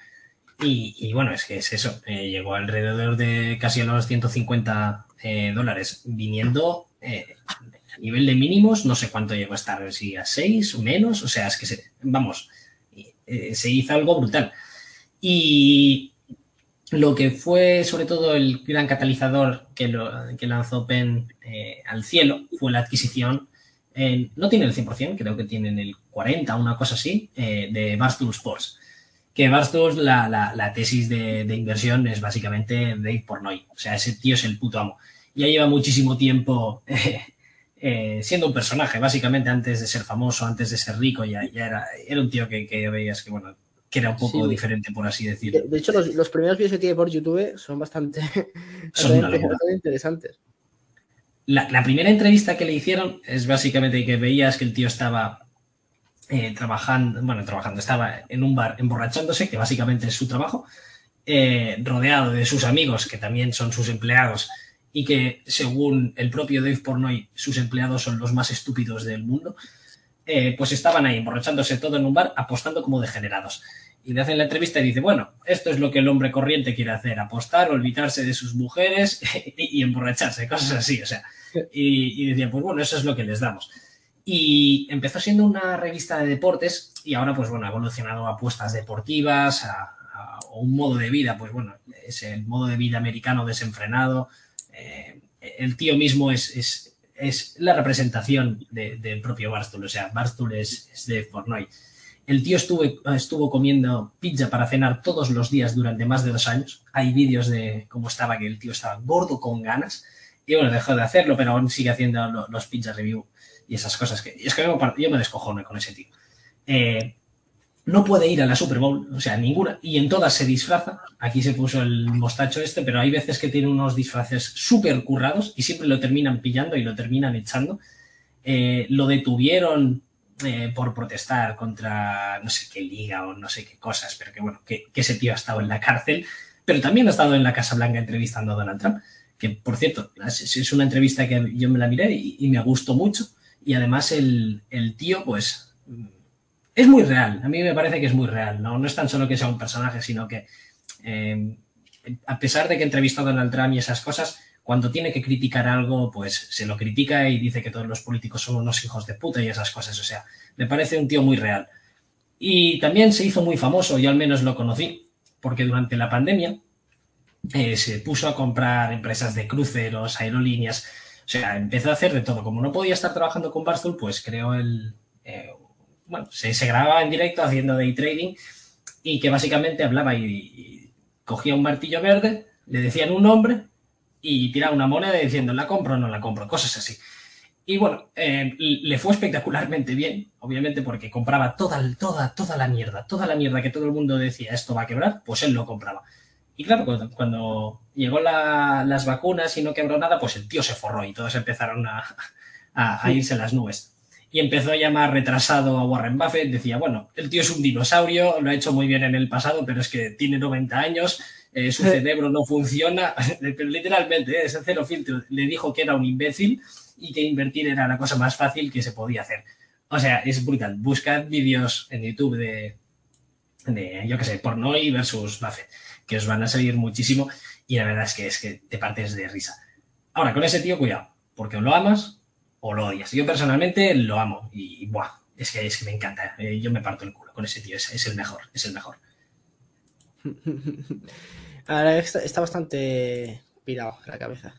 S1: Y, bueno, es que es eso, llegó alrededor de casi a los 150 dólares, viniendo a nivel de mínimos, no sé cuánto llegó a estar, si a 6 o menos, o sea, es que se, vamos, se hizo algo brutal. Y, lo que fue sobre todo el gran catalizador que, lanzó Penn eh, al cielo fue la adquisición, no tiene el 100%, creo que tienen el 40%, una cosa así, eh, de Barstool Sports. Que Barstool, la, tesis de, inversión es básicamente Dave Pornoy. O sea, ese tío es el puto amo. Ya lleva muchísimo tiempo eh, siendo un personaje, básicamente antes de ser famoso, antes de ser rico, ya, ya era, era un tío que, que veías que, bueno, que era un poco diferente, por así decirlo.
S2: De, hecho, los, primeros vídeos que tiene por YouTube son bastante, interesantes.
S1: La, primera entrevista que le hicieron es básicamente que veías que el tío estaba eh, trabajando, bueno, trabajando, estaba en un bar emborrachándose, que básicamente es su trabajo, eh, rodeado de sus amigos, que también son sus empleados, y que según el propio Dave Pornoy, sus empleados son los más estúpidos del mundo. Eh, pues estaban ahí emborrachándose todo en un bar, apostando como degenerados. Y le hacen la entrevista y dice, bueno, esto es lo que el hombre corriente quiere hacer, apostar, olvidarse de sus mujeres y, emborracharse, cosas así, o sea. Y, y decían, pues bueno, eso es lo que les damos. Y empezó siendo una revista de deportes y ahora, pues bueno, ha evolucionado a apuestas deportivas, a, un modo de vida, pues bueno, es el modo de vida americano desenfrenado. Eh, el tío mismo es, es la representación del propio Barstool, o sea, Barstool es, de Fortnite. El tío estuvo, estuvo comiendo pizza para cenar todos los días durante más de dos años. Hay vídeos de cómo estaba, que el tío estaba gordo con ganas. Y bueno, dejó de hacerlo, pero aún sigue haciendo los pizza review y esas cosas. que Es que yo me descojono con ese tío. Eh, no puede ir a la Super Bowl, o sea, ninguna, y en todas se disfraza. Aquí se puso el mostacho este, pero hay veces que tiene unos disfraces súper currados y siempre lo terminan pillando y lo terminan echando. Eh, lo detuvieron eh, por protestar contra no sé qué liga o no sé qué cosas, pero que bueno, que, ese tío ha estado en la cárcel, pero también ha estado en la Casa Blanca entrevistando a Donald Trump, que por cierto, es una entrevista que yo me la miré y, me gustó mucho, y además el, el tío, pues es muy real. A mí me parece que es muy real. No, no es tan solo que sea un personaje, sino que eh, a pesar de que entrevistó a Donald Trump y esas cosas, cuando tiene que criticar algo, pues se lo critica y dice que todos los políticos son unos hijos de puta y esas cosas. O sea, me parece un tío muy real. Y también se hizo muy famoso, yo al menos lo conocí, porque durante la pandemia eh, se puso a comprar empresas de cruceros, aerolíneas, o sea, empezó a hacer de todo. Como no podía estar trabajando con Barstool, pues creó el, eh, bueno, se, se, grababa en directo haciendo day trading y que básicamente hablaba y, cogía un martillo verde, le decían un nombre y tiraba una moneda diciendo la compro o no la compro, cosas así. Y bueno, eh, le fue espectacularmente bien, obviamente porque compraba toda, toda, toda la mierda, toda la mierda que todo el mundo decía esto va a quebrar, pues él lo compraba. Y claro, cuando, cuando llegó la, las vacunas y no quebró nada, pues el tío se forró y todos empezaron a, a, a irse las nubes y empezó a llamar retrasado a Warren Buffett. Decía, bueno, el tío es un dinosaurio, lo ha hecho muy bien en el pasado, pero es que tiene 90 años, eh, su cerebro no funciona, pero literalmente, eh, ese cero filtro, le dijo que era un imbécil y que invertir era la cosa más fácil que se podía hacer. O sea, es brutal. Buscad vídeos en YouTube de, de yo qué sé, Pornoy versus Buffett, que os van a salir muchísimo y la verdad es que es que te partes de risa. Ahora, con ese tío, cuidado, porque o lo amas o lo odias. Yo personalmente lo amo y, buah, es que, es que me encanta. Eh, yo me parto el culo con ese tío, es, es el mejor, es el mejor.
S2: Ahora está, está, bastante pirado la cabeza.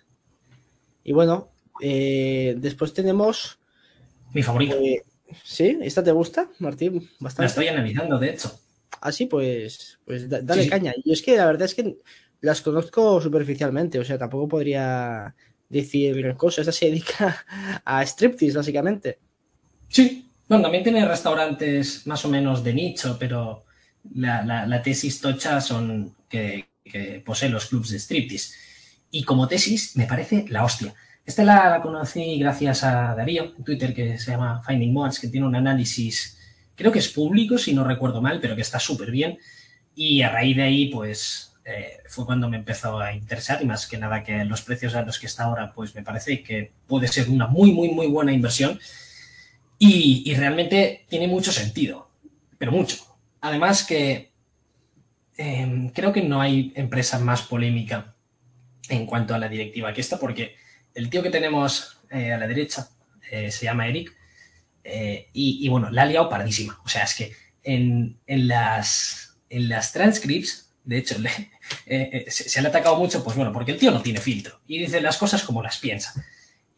S2: Y bueno, eh, después tenemos.
S1: Mi favorito. Eh,
S2: ¿Sí? ¿Esta te gusta, Martín?
S1: Bastante. La estoy analizando, de hecho.
S2: Ah, sí, pues, pues dale caña. Y es que la verdad es que las conozco superficialmente, o sea, tampoco podría decir gran cosa. Esta se dedica a striptease, básicamente.
S1: Sí, bueno, también tiene restaurantes más o menos de nicho, pero la, tesis tocha son que, posee los clubs de striptease. Y como tesis me parece la hostia. Esta la, conocí gracias a Darío en Twitter, que se llama Finding Mods, que tiene un análisis, creo que es público, si no recuerdo mal, pero que está súper bien. Y a raíz de ahí, pues eh, fue cuando me empezó a interesar y más que nada que los precios a los que está ahora, pues me parece que puede ser una muy, muy, muy buena inversión y, realmente tiene mucho sentido, pero mucho. Además que em, creo que no hay empresa más polémica en cuanto a la directiva que esta, porque el tío que tenemos eh, a la derecha eh, se llama Eric y, bueno, la ha liado paradísima. O sea, es que en, en las, en las transcripts de hecho, eh, eh, se, le ha atacado mucho, pues bueno, porque el tío no tiene filtro y dice las cosas como las piensa.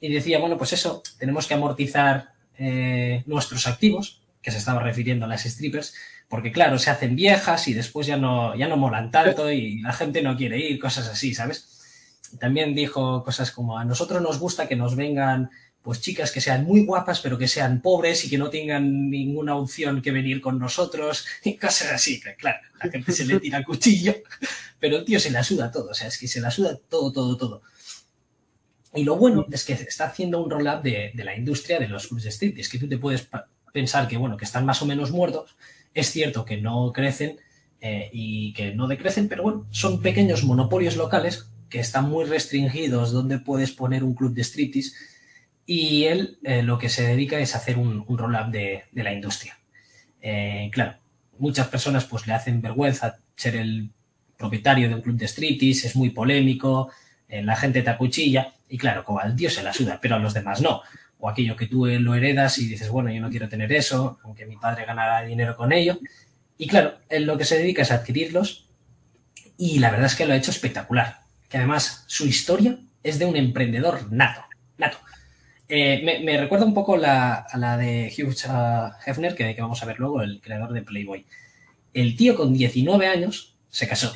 S1: Y decía, bueno, pues eso, tenemos que amortizar eh, nuestros activos, que se estaba refiriendo a las strippers, porque claro, se hacen viejas y después ya no, ya no molan tanto y la gente no quiere ir, cosas así, ¿sabes? También dijo cosas como, a nosotros nos gusta que nos vengan pues chicas que sean muy guapas, pero que sean pobres y que no tengan ninguna opción que venir con nosotros y cosas así. Claro, la gente se le tira el cuchillo, pero el tío se la suda todo, o sea, es que se la suda todo, todo, todo. Y lo bueno es que está haciendo un roll-up de, la industria de los clubs de street. Es que tú te puedes pensar que, bueno, que están más o menos muertos. Es cierto que no crecen eh, y que no decrecen, pero bueno, son pequeños monopolios locales que están muy restringidos donde puedes poner un club de striptease y él eh, lo que se dedica es hacer un, roll-up de, la industria. Eh, claro, muchas personas pues le hacen vergüenza ser el propietario de un club de striptease, es muy polémico, eh, la gente te acuchilla y claro, como al tío se la suda, pero a los demás no. O aquello que tú lo heredas y dices, bueno, yo no quiero tener eso, aunque mi padre ganara dinero con ello. Y claro, él lo que se dedica es a adquirirlos y la verdad es que lo ha hecho espectacular. Que además su historia es de un emprendedor nato, nato. Eh, me, recuerda un poco la, a la de Hugh Hefner, que, vamos a ver luego, el creador de Playboy. El tío con 19 años se casó.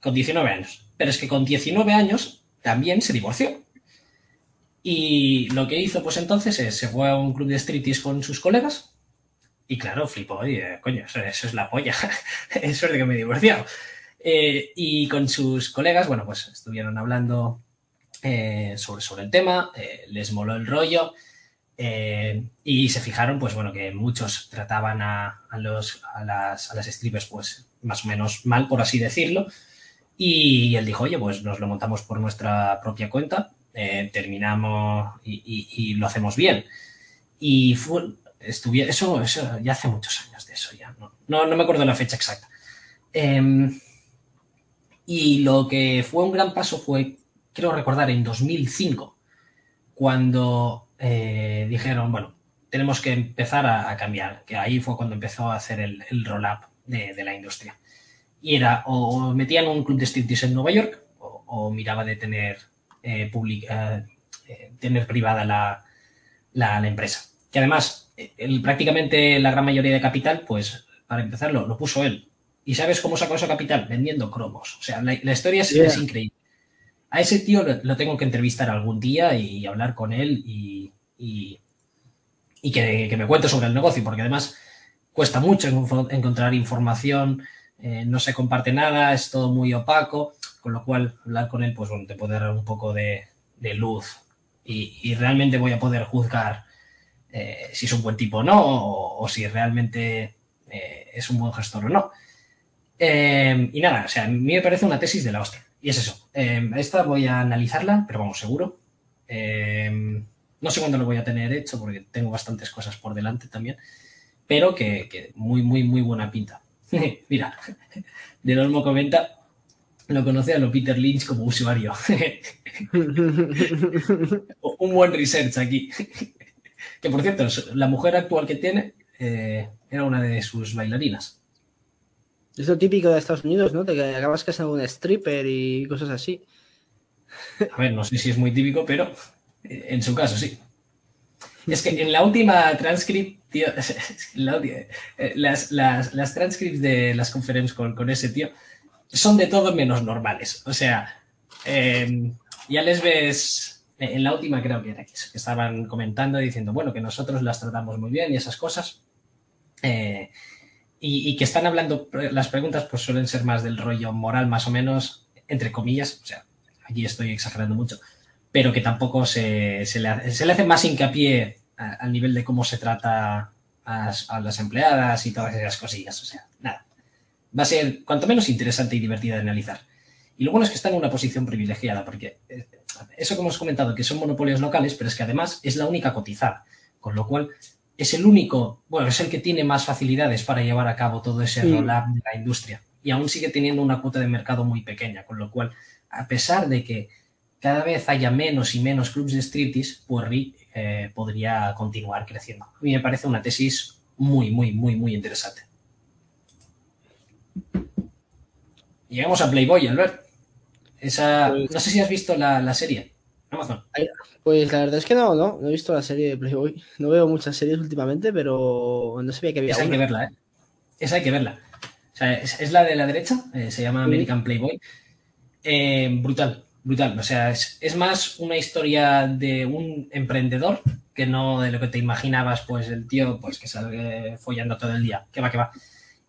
S1: Con 19 años. Pero es que con 19 años también se divorció. Y lo que hizo pues entonces es, se fue a un club de striptease con sus colegas y claro, flipó y, eh, coño, eso, eso, es la polla. es suerte que me he divorciado. Eh, y con sus colegas, bueno, pues estuvieron hablando eh, sobre, sobre el tema, eh, les moló el rollo eh, y se fijaron, pues bueno, que muchos trataban a, a, los, a, las, a las strippers, pues más o menos mal, por así decirlo. Y él dijo, oye, pues nos lo montamos por nuestra propia cuenta, terminamos y, y, y, lo hacemos bien. Y fue, estuviera, eso, eso ya hace muchos años de eso, ya no, no, me acuerdo la fecha exacta. Eh, y lo que fue un gran paso fue, quiero recordar, en 2005, cuando eh, dijeron, bueno, tenemos que empezar a, a, cambiar, que ahí fue cuando empezó a hacer el, el roll-up de, de, la industria. Y era o metían un club de striptease en Nueva York o, o miraba de tener, eh, publica, eh, tener privada la, la, la, empresa. Que además, prácticamente la gran mayoría de capital, pues para empezar lo, puso él. ¿Y sabes cómo sacó ese capital? Vendiendo cromos. O sea, la, la historia es, yeah. es, increíble. A ese tío lo, tengo que entrevistar algún día y hablar con él y, que, me cuente sobre el negocio, porque además cuesta mucho encontrar información, eh, no se comparte nada, es todo muy opaco, con lo cual hablar con él, pues bueno, te puede dar un poco de, luz y, realmente voy a poder juzgar eh, si es un buen tipo o no, o, si realmente eh, es un buen gestor o no. Y nada, o sea, a mí me parece una tesis de la hostia. Y es eso. Eh, esta voy a analizarla, pero vamos, seguro. Eh, no sé cuándo lo voy a tener hecho, porque tengo bastantes cosas por delante también. Pero que, que muy, muy, muy buena pinta. Mira, De Olmo comenta, lo conoce a lo Peter Lynch como usuario. Un buen research aquí. que por cierto, la mujer actual que tiene eh, era una de sus bailarinas.
S2: Es lo típico de Estados Unidos, ¿no? Que acabas casando con un stripper y cosas así.
S1: A ver, no sé si es muy típico, pero en su caso sí. Es que en la última transcript, tío, eh, las, las, las transcripts de las conferencias con, con, ese tío son de todo menos normales. O sea, eh, ya les ves, en la última creo que era que estaban comentando diciendo, bueno, que nosotros las tratamos muy bien y esas cosas. Eh, y, y, que están hablando, las preguntas pues suelen ser más del rollo moral más o menos, entre comillas, o sea, aquí estoy exagerando mucho, pero que tampoco se, se, le, se le, hace más hincapié al nivel de cómo se trata a, a, las empleadas y todas esas cosillas, o sea, nada. Va a ser cuanto menos interesante y divertida de analizar. Y lo bueno es que está en una posición privilegiada, porque eh, eso que hemos comentado, que son monopolios locales, pero es que además es la única cotizada, con lo cual es el único, bueno, es el que tiene más facilidades para llevar a cabo todo ese sí. roll-up de la industria. Y aún sigue teniendo una cuota de mercado muy pequeña, con lo cual, a pesar de que cada vez haya menos y menos clubs de striptease, pues Rick eh, podría continuar creciendo. A mí me parece una tesis muy, muy, muy, muy interesante. Llegamos a Playboy, Albert. Esa, pues no sé si has visto la, la serie. Amazon.
S2: Pues la verdad es que no, no, no he visto la serie de Playboy. No veo muchas series últimamente, pero no sabía que había.
S1: Esa hay que verla, ¿eh? Esa hay que verla. O sea, es, es la de la derecha, eh, se llama American Playboy. Eh, brutal, brutal. O sea, es, es, más una historia de un emprendedor que no de lo que te imaginabas, pues el tío pues que sale follando todo el día. Que va, que va.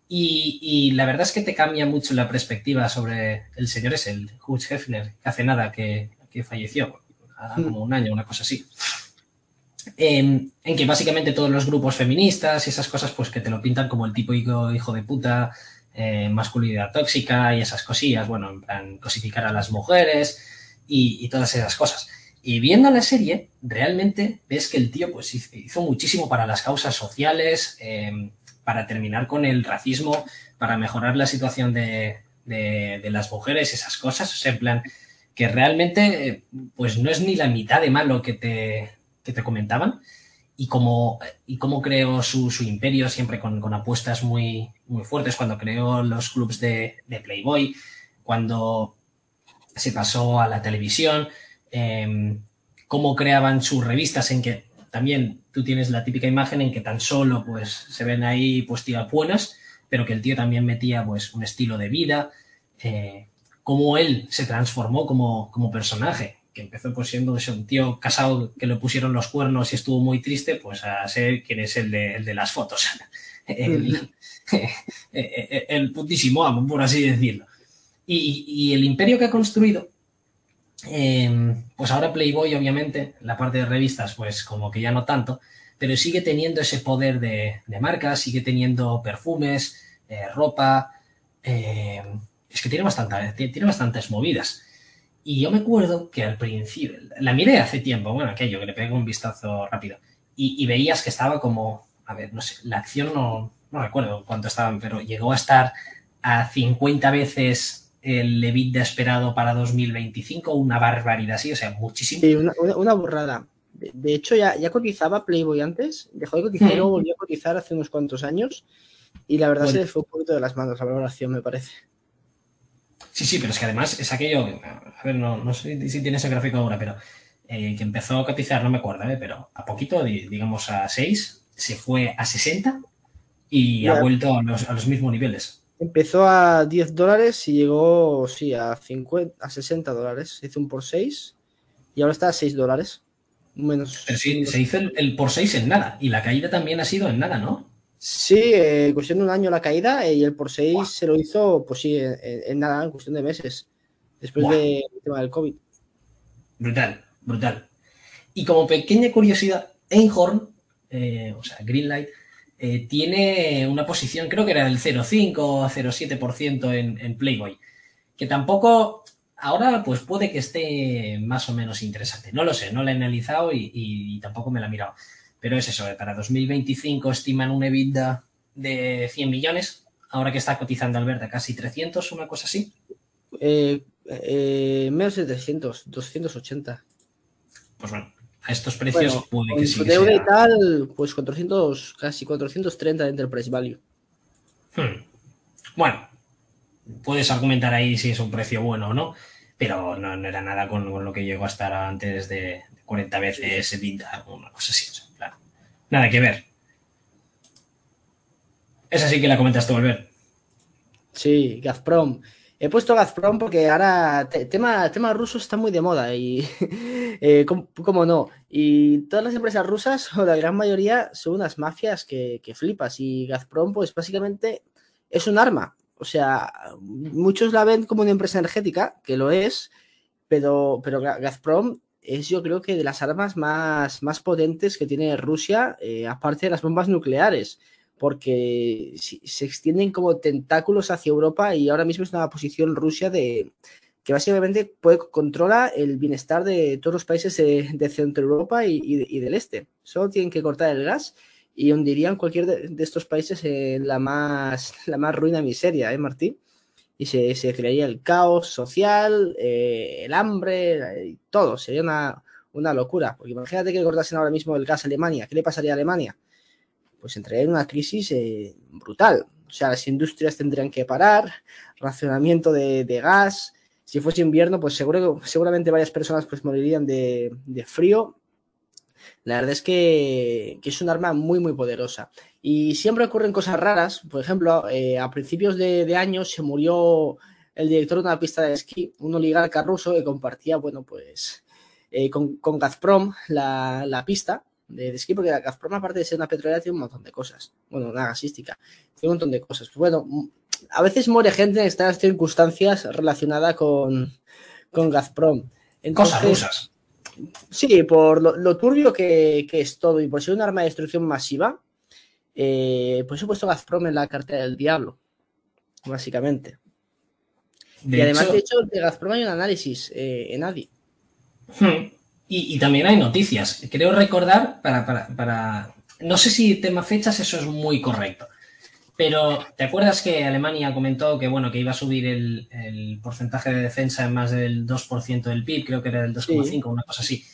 S1: Y, y, la verdad es que te cambia mucho la perspectiva sobre el señor es el Hugh Hefner, que hace nada que, que falleció como un año, una cosa así. En, en, que básicamente todos los grupos feministas y esas cosas, pues que te lo pintan como el típico hijo de puta, eh, masculinidad tóxica y esas cosillas, bueno, en plan, cosificar a las mujeres y, y todas esas cosas. Y viendo la serie, realmente ves que el tío pues, hizo muchísimo para las causas sociales, eh, para terminar con el racismo, para mejorar la situación de, de, las mujeres, esas cosas. O sea, en plan, que realmente pues no es ni la mitad de malo que te, que te comentaban. Y cómo, y cómo creó su, su imperio siempre con, con, apuestas muy, muy fuertes, cuando creó los clubs de, de Playboy, cuando se pasó a la televisión, eh, cómo creaban sus revistas en que también tú tienes la típica imagen en que tan solo pues se ven ahí pues tías buenas, pero que el tío también metía pues un estilo de vida, eh, cómo él se transformó como, como personaje, que empezó pues siendo un tío casado que le pusieron los cuernos y estuvo muy triste, pues a ser quien es el de, el de las fotos, el, el, el putísimo amo, por así decirlo. Y, y el imperio que ha construido eh, pues ahora Playboy, obviamente, la parte de revistas, pues como que ya no tanto, pero sigue teniendo ese poder de, de marca, sigue teniendo perfumes, eh, ropa, eh, es que tiene, bastante, tiene bastantes movidas. Y yo me acuerdo que al principio, la miré hace tiempo, bueno, aquello, que le pegué un vistazo rápido, y, y veías que estaba como, a ver, no sé, la acción no, no recuerdo cuánto estaban, pero llegó a estar a 50 veces el EBITDA esperado para 2025, una barbaridad así, o sea, muchísimo.
S2: Sí, una, una, una burrada. De, de, hecho, ya, ya cotizaba Playboy antes, dejó de cotizar y luego volvió a cotizar hace unos cuantos años. Y la verdad bueno. se le fue un poquito de las manos la valoración, me parece.
S1: Sí, sí, pero es que además es aquello, a ver, no, no sé si tiene ese gráfico ahora, pero eh, que empezó a cotizar, no me acuerdo, eh, pero a poquito, digamos a 6, se fue a 60 y ha vuelto a los, a los mismos niveles.
S2: Empezó a 10 dólares y llegó, sí, a, 50, a 60 dólares. Se hizo un por 6 y ahora está a 6 dólares. Menos.
S1: Pero sí, se hizo el, el, por 6 en nada. Y la caída también ha sido en nada, ¿no?
S2: Sí, eh, en cuestión de un año la caída y el por 6 wow. se lo hizo, pues sí, en, en, nada, en cuestión de meses. Después wow. del tema del COVID.
S1: Brutal, brutal. Y como pequeña curiosidad, Einhorn, eh, o sea, Greenlight, eh, tiene una posición, creo que era del 0,5 o 0,7% en, en Playboy, que tampoco ahora pues puede que esté más o menos interesante. No lo sé, no la he analizado y, y, y, tampoco me la he mirado. Pero es eso, para 2025 estiman un EBITDA de 100 millones, ahora que está cotizando Alberta casi 300, una cosa así.
S2: Eh, eh, menos de 300, 280.
S1: Pues bueno, a estos precios
S2: bueno,
S1: puede que sí.
S2: Sea... y tal, pues 400, casi 430 de Enterprise Value.
S1: Hmm. Bueno, puedes argumentar ahí si es un precio bueno o no, pero no, no era nada con, con, lo que llegó a estar antes de 40 veces EBITDA una cosa así. Nada que ver. Esa sí que la comentas tú, Albert.
S2: Sí, Gazprom. He puesto Gazprom porque ahora te, tema, tema ruso está muy de moda y eh, ¿cómo, ¿cómo, no? Y todas las empresas rusas, o la gran mayoría, son unas mafias que, que, flipas y Gazprom pues básicamente es un arma. O sea, muchos la ven como una empresa energética, que lo es, pero, pero Gazprom es yo creo que de las armas más, más potentes que tiene Rusia, eh, aparte de las bombas nucleares porque se extienden como tentáculos hacia Europa y ahora mismo es una posición Rusia de que básicamente puede, controla el bienestar de todos los países de, Centro Europa y, del Este. Solo tienen que cortar el gas y hundirían cualquier de, de estos países en la más, la más ruina miseria, ¿eh, Martín? Y se, se crearía el caos social, eh, el hambre, eh, todo. Sería una, una locura. Porque imagínate que cortasen ahora mismo el gas a Alemania. ¿Qué le pasaría a Alemania? pues entraría en una crisis eh, brutal. O sea, las industrias tendrían que parar, racionamiento de, de gas. Si fuese invierno, pues seguro, seguramente varias personas pues morirían de, de frío. La verdad es que, que, es un arma muy, muy poderosa. Y siempre ocurren cosas raras. Por ejemplo, eh, a principios de, de año se murió el director de una pista de esquí, un oligarca ruso que compartía, bueno, pues eh, con, con Gazprom la, la pista de, de esquí, porque la Gazprom, aparte de ser una petrolera, tiene un montón de cosas. Bueno, una gasística, tiene un montón de cosas. Pues bueno, a veces muere gente en estas circunstancias relacionada con, con Gazprom.
S1: Entonces, cosas rusas.
S2: Sí, por lo, lo turbio que, que, es todo y por ser un arma de destrucción masiva, eh, pues he puesto Gazprom en la cartera del diablo, básicamente. De y además, hecho, de hecho, de Gazprom hay un análisis eh, en ADI.
S1: Hmm. Y, también hay noticias. Creo recordar, para, para, para, no sé si tema fechas eso es muy correcto, pero ¿te acuerdas que Alemania comentó que bueno que iba a subir el, porcentaje de defensa en más del 2% del PIB, creo que era del 2,5, una cosa así?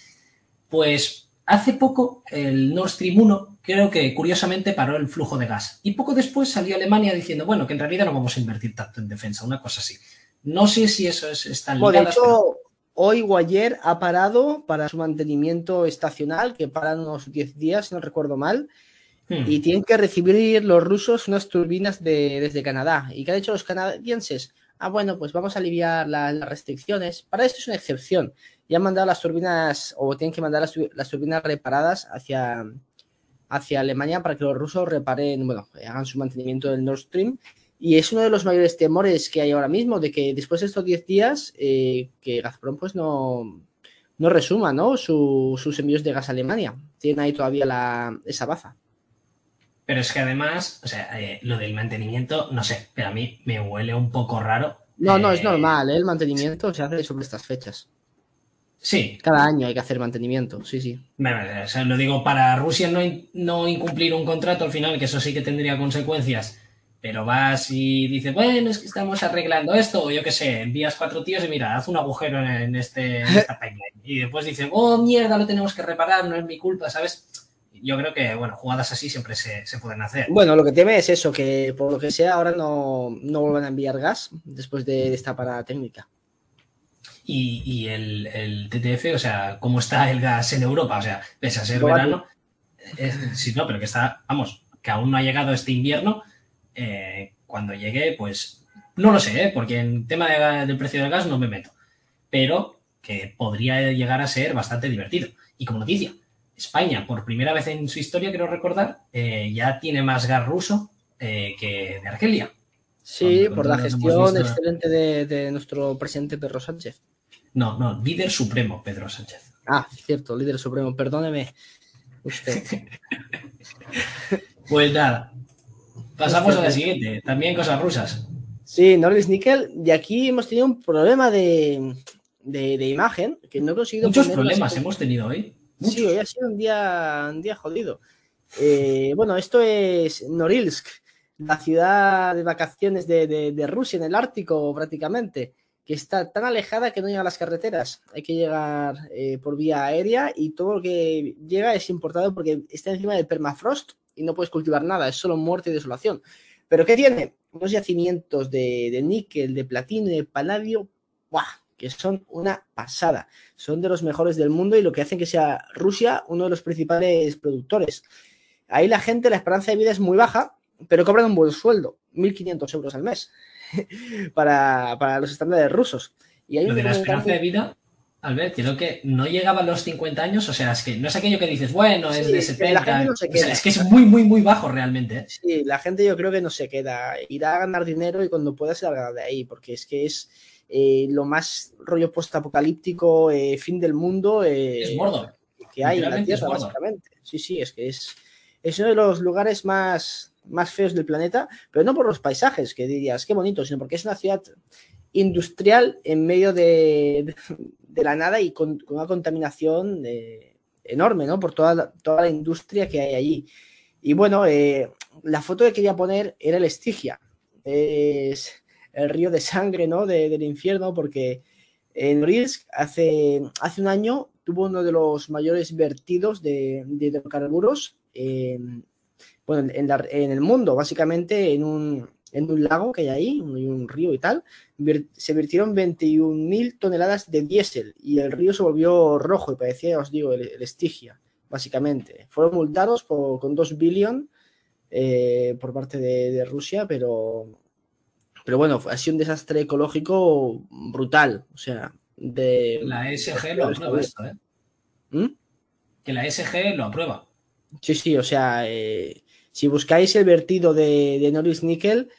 S1: Pues hace poco el Nord Stream 1 creo que curiosamente paró el flujo de gas y poco después salió Alemania diciendo, bueno, que en realidad no vamos a invertir tanto en defensa, una cosa así. No sé si eso es, está
S2: ligadas, hoy o ayer ha parado para su mantenimiento estacional, que paran unos 10 días, si no recuerdo mal, hmm. y tienen que recibir los rusos unas turbinas de, desde Canadá. ¿Y qué han hecho los canadienses? Ah, bueno, pues vamos a aliviar las restricciones. Para esto es una excepción. Ya han mandado las turbinas, o tienen que mandar las, turbinas reparadas hacia, hacia Alemania para que los rusos reparen, bueno, hagan su mantenimiento del Nord Stream y es uno de los mayores temores que hay ahora mismo, de que después de estos 10 días, eh, que Gazprom pues no, no resuma ¿no? sus envíos de gas a Alemania. Tienen ahí todavía la, esa baza.
S1: Pero es que además, o sea, eh, lo del mantenimiento, no sé, pero a mí me huele un poco raro.
S2: No, no, es eh, normal, el mantenimiento se hace sobre estas fechas.
S1: Sí.
S2: Cada año hay que hacer mantenimiento, sí, sí.
S1: O sea, lo digo, para Rusia no, no incumplir un contrato al final, que eso sí que tendría consecuencias pero vas y dices, bueno, es que estamos arreglando esto, o yo qué sé, envías cuatro tíos y mira, haz un agujero en, este, esta pipeline. Y después dices, oh, mierda, lo tenemos que reparar, no es mi culpa, ¿sabes? Yo creo que, bueno, jugadas así siempre se, pueden hacer.
S2: Bueno, lo que teme es eso, que por lo que sea ahora no, no vuelvan a enviar gas después de esta parada técnica.
S1: Y, el, TTF, o sea, ¿cómo está el gas en Europa? O sea, pese a ser verano, sí, no, pero que está, vamos, que aún no ha llegado este invierno eh, cuando llegue, pues no lo sé, ¿eh? porque en tema del precio del gas no me meto, pero que podría llegar a ser bastante divertido. Y como noticia, España, por primera vez en su historia, quiero recordar, eh, ya tiene más gas ruso que de Argelia.
S2: Sí, por la gestión excelente de, nuestro presidente Pedro Sánchez.
S1: No, no, líder supremo Pedro Sánchez.
S2: Ah, cierto, líder supremo, perdóneme usted.
S1: pues nada, Pasamos a la siguiente, también cosas rusas.
S2: Sí, Norris Nickel, y aquí hemos tenido un problema de, imagen que no he conseguido.
S1: Muchos problemas hemos tenido hoy.
S2: Sí, hoy ha sido un día, un día jodido. Eh, bueno, esto es Norilsk, la ciudad de vacaciones de, Rusia, en el Ártico prácticamente, que está tan alejada que no llega a las carreteras. Hay que llegar eh, por vía aérea y todo lo que llega es importado porque está encima del permafrost y no puedes cultivar nada, es solo muerte y desolación. ¿Pero qué tiene? Unos yacimientos de, níquel, de platino y de paladio, ¡buah! que son una pasada. Son de los mejores del mundo y lo que hacen que sea Rusia uno de los principales productores. Ahí la gente, la esperanza de vida es muy baja, pero cobran un buen sueldo, 1.500 euros al mes, para, para, los estándares rusos.
S1: Y hay lo de la esperanza de vida Albert, creo que no llegaba a los 50 años, o sea, es que no es aquello que dices, bueno, es de 70. es que es muy, muy, muy bajo realmente. ¿eh?
S2: Sí, la gente yo creo que no se queda. Irá a ganar dinero y cuando pueda se largará de ahí, porque es que es eh, lo más rollo post-apocalíptico, eh, fin del mundo.
S1: es Mordor.
S2: Que hay en la Tierra, básicamente. Sí, sí, es que es, es uno de los lugares más, más feos del planeta, pero no por los paisajes, que dirías, qué bonito, sino porque es una ciudad industrial en medio de, de la nada y con, una contaminación eh, enorme, ¿no? Por toda la, toda la industria que hay allí. Y bueno, eh, la foto que quería poner era el Estigia. Es el río de sangre, ¿no? del infierno, porque en Rilsk hace, hace un año tuvo uno de los mayores vertidos de, de hidrocarburos bueno, en, en, el mundo, básicamente en un, en un lago que hay ahí, un, río y tal, se vertieron 21.000 toneladas de diésel y el río se volvió rojo y parecía, os digo, el, Estigia, básicamente. Fueron multados con 2 billones eh, por parte de, Rusia, pero, pero bueno, ha sido un desastre ecológico brutal. O sea, de.
S1: La SG lo aprueba esto, ¿eh? ¿Mm? Que la SG lo aprueba.
S2: Sí, sí, o sea, eh, si buscáis el vertido de, de Norris Nickel,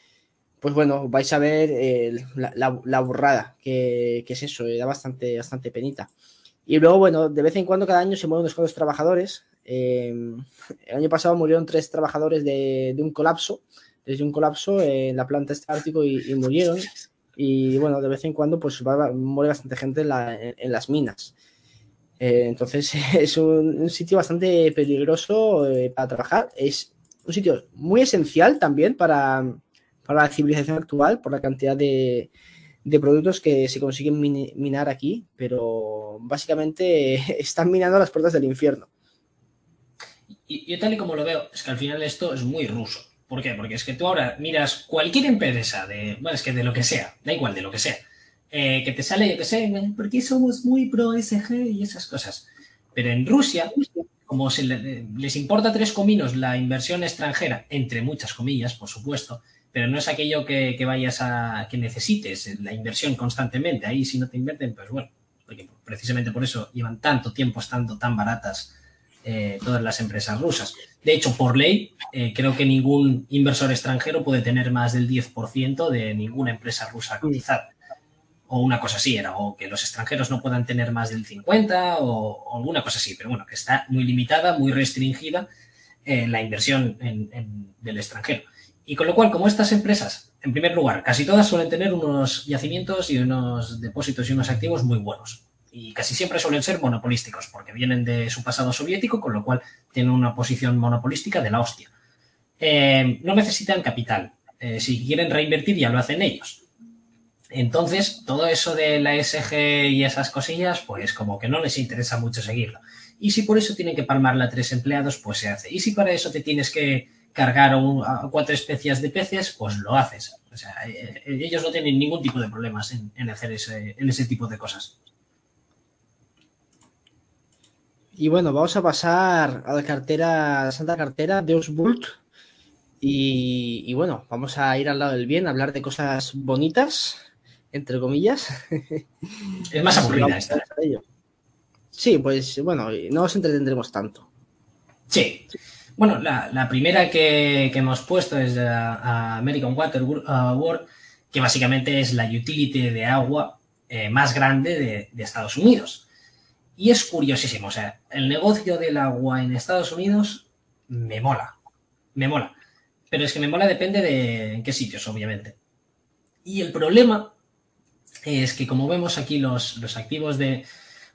S2: pues bueno, vais a ver eh, la, burrada que, es eso, da bastante, bastante penita. Y luego, bueno, de vez en cuando cada año se mueren unos cuantos trabajadores. Em, el año pasado murieron tres trabajadores de, un colapso, desde un colapso en la planta este ártico y, murieron. Y bueno, de vez en cuando pues muere bastante gente en, las minas. Eh, entonces es un, sitio bastante peligroso eh, para trabajar. Es un sitio muy esencial también para, la civilización actual por la cantidad de, productos que se consiguen minar aquí, pero básicamente están minando las puertas del infierno.
S1: Y yo tal y como lo veo, es que al final esto es muy ruso. ¿Por qué? Porque es que tú ahora miras cualquier empresa de, bueno, es que de lo que sea, da igual de lo que sea, eh, que te sale, yo que sé, porque somos muy pro SG y esas cosas. Pero en Rusia, como se les importa tres cominos la inversión extranjera, entre muchas comillas, por supuesto, pero no es aquello que, vayas a, que necesites, la inversión constantemente. Ahí si no te invierten, pues bueno, porque precisamente por eso llevan tanto tiempo estando tan baratas eh, todas las empresas rusas. De hecho, por ley, eh, creo que ningún inversor extranjero puede tener más del 10% de ninguna empresa rusa cotizada o una cosa así era, o que los extranjeros no puedan tener más del 50 o, alguna cosa así, pero bueno, que está muy limitada, muy restringida eh, la inversión del extranjero. Y con lo cual, como estas empresas, en primer lugar, casi todas suelen tener unos yacimientos y unos depósitos y unos activos muy buenos. Y casi siempre suelen ser monopolísticos, porque vienen de su pasado soviético, con lo cual tienen una posición monopolística de la hostia. Eh, no necesitan capital. Eh, si quieren reinvertir, ya lo hacen ellos. Entonces, todo eso de la SG y esas cosillas, pues como que no les interesa mucho seguirlo. Y si por eso tienen que palmarla a tres empleados, pues se hace. Y si para eso te tienes que cargar a cuatro especies de peces, pues lo haces. O sea, eh, eh, ellos no tienen ningún tipo de problemas en, hacer ese, en ese tipo de cosas.
S2: Y bueno, vamos a pasar a la cartera, a la santa cartera de Osbult. Y, y, bueno, vamos a ir al lado del bien, a hablar de cosas bonitas entre comillas.
S1: Es más aburrida esta.
S2: Sí, pues bueno, no os entretendremos tanto.
S1: Sí. Bueno, la, primera que, hemos puesto es American Water World, que básicamente es la utility de agua eh, más grande de, Estados Unidos. Y es curiosísimo, o sea, el negocio del agua en Estados Unidos me mola, me mola. Pero es que me mola depende de en qué sitios, obviamente. Y el problema es que como vemos aquí los, los activos de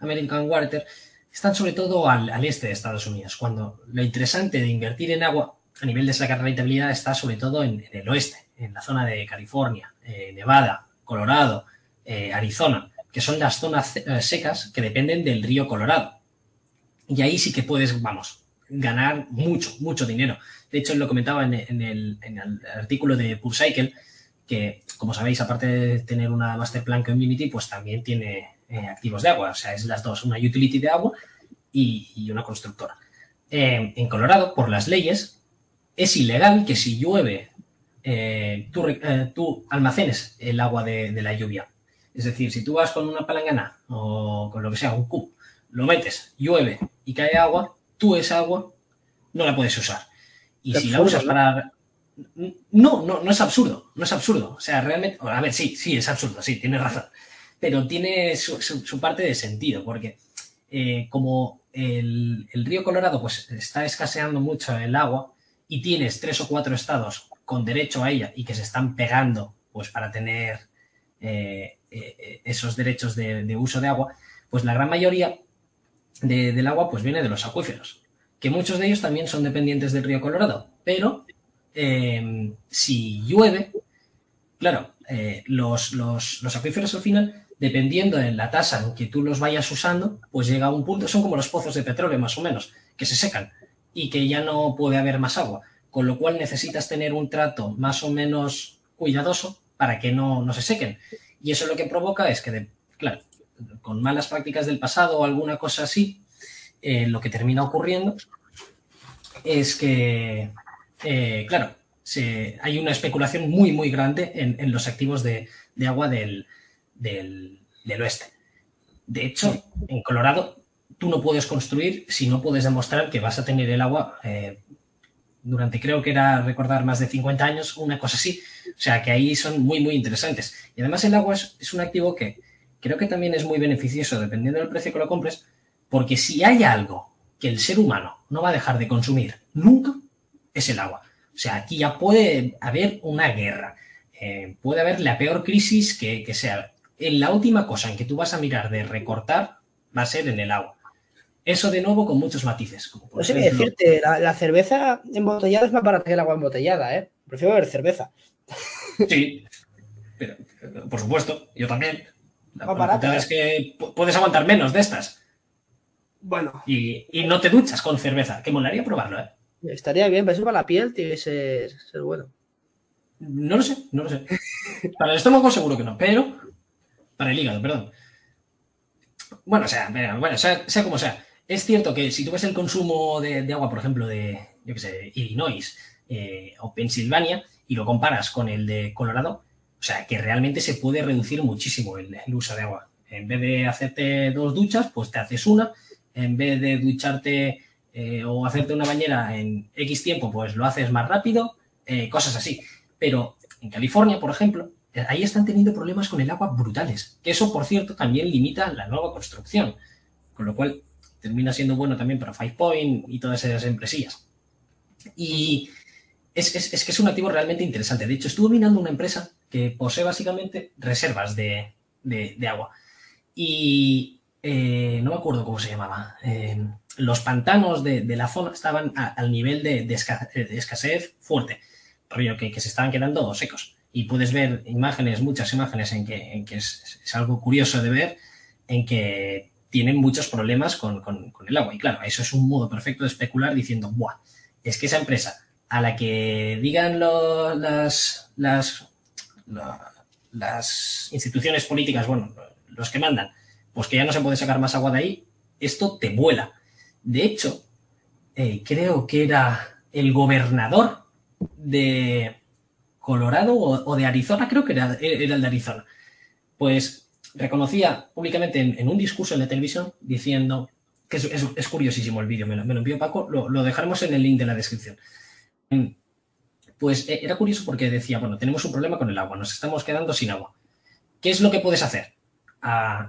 S1: American Water están sobre todo al, este de Estados Unidos, cuando lo interesante de invertir en agua a nivel de sacar rentabilidad está sobre todo en, el oeste, en la zona de California, eh, Nevada, Colorado, eh, Arizona, que son las zonas eh, secas que dependen del río Colorado. Y ahí sí que puedes, vamos, ganar mucho, mucho dinero. De hecho, lo comentaba en, el, en el, artículo de PurCycle, que, como sabéis, aparte de tener una master plan community, pues también tiene eh, activos de agua. O sea, es las dos, una utility de agua y, una constructora. Eh, en Colorado, por las leyes, es ilegal que si llueve, eh, tú, almacenes el agua de, la lluvia. Es decir, si tú vas con una palangana o con lo que sea, un cubo, lo metes, llueve y cae agua, tú esa agua no la puedes usar. Y si la usas para no, no, no es absurdo, no es absurdo. O sea, realmente, a ver, sí, sí, es absurdo, sí, tienes razón. Pero tiene su, parte de sentido, porque eh, como el, río Colorado pues está escaseando mucho el agua y tienes tres o cuatro estados con derecho a ella y que se están pegando pues para tener eh, eh, esos derechos de, uso de agua, pues la gran mayoría del agua pues viene de los acuíferos, que muchos de ellos también son dependientes del río Colorado, pero Em, si llueve, claro, eh, los, acuíferos al final, dependiendo de la tasa en que tú los vayas usando, pues llega a un punto, son como los pozos de petróleo más o menos, que se secan y que ya no puede haber más agua, con lo cual necesitas tener un trato más o menos cuidadoso para que no, no se sequen. Y eso lo que provoca es que, claro, con malas prácticas del pasado o alguna cosa así, eh, lo que termina ocurriendo es que eh, claro, hay una especulación muy, muy grande en, los activos de, agua del, oeste. De hecho, en Colorado, tú no puedes construir si no puedes demostrar que vas a tener el agua eh, durante, creo que era recordar, más de 50 años, una cosa así. O sea, que ahí son muy, muy interesantes. Y además el agua es, es un activo que creo que también es muy beneficioso dependiendo del precio que lo compres, porque si hay algo que el ser humano no va a dejar de consumir nunca, es el agua. O sea, aquí ya puede haber una guerra, eh, puede haber la peor crisis que, sea. En la última cosa en que tú vas a mirar de recortar va a ser en el agua. Eso de nuevo con muchos matices. Como
S2: no sé qué decirte, la, cerveza embotellada es más barata que el agua embotellada, ¿eh? Prefiero beber cerveza.
S1: Sí, pero, por supuesto, yo también. La verdad es que puedes aguantar menos de estas.
S2: Bueno.
S1: Y, no te duchas con cerveza, que molaría probarlo, ¿eh?
S2: Estaría bien, pero eso para la piel tiene que ser, bueno.
S1: No lo sé, no lo sé. Para el estómago seguro que no, pero para el hígado, perdón. Bueno, o sea, bueno, sea, como sea. Es cierto que si tú ves el consumo de, agua, por ejemplo, de, yo qué sé, Illinois eh, o Pensilvania y lo comparas con el de Colorado, o sea, que realmente se puede reducir muchísimo el uso de agua. En vez de hacerte dos duchas, pues te haces una en vez de ducharte eh, o hacerte una bañera en X tiempo, pues lo haces más rápido, eh, cosas así. Pero en California, por ejemplo, eh, ahí están teniendo problemas con el agua brutales, que eso, por cierto, también limita la nueva construcción, con lo cual termina siendo bueno también para Five Point y todas esas empresillas. Y es, que es un activo realmente interesante. De hecho, estuve mirando una empresa que posee básicamente reservas de agua. Y, no me acuerdo cómo se llamaba, los pantanos de, la zona estaban al nivel de, escasez fuerte, rollo que, se estaban quedando secos. Y puedes ver imágenes, muchas imágenes en que, es, algo curioso de ver, en que tienen muchos problemas con, el agua. Y claro, eso es un modo perfecto de especular diciendo, ¡buah! Es que esa empresa a la que digan las instituciones políticas, bueno, los que mandan, pues que ya no se puede sacar más agua de ahí, esto te vuela. De hecho, eh, creo que era el gobernador de Colorado o, de Arizona, creo que era, el de Arizona, pues reconocía públicamente en, un discurso en la televisión diciendo, que es, curiosísimo el vídeo, me, lo, envió Paco, lo, dejaremos en el link de la descripción. Pues eh, era curioso porque decía, bueno, tenemos un problema con el agua, nos estamos quedando sin agua. ¿Qué es lo que puedes hacer?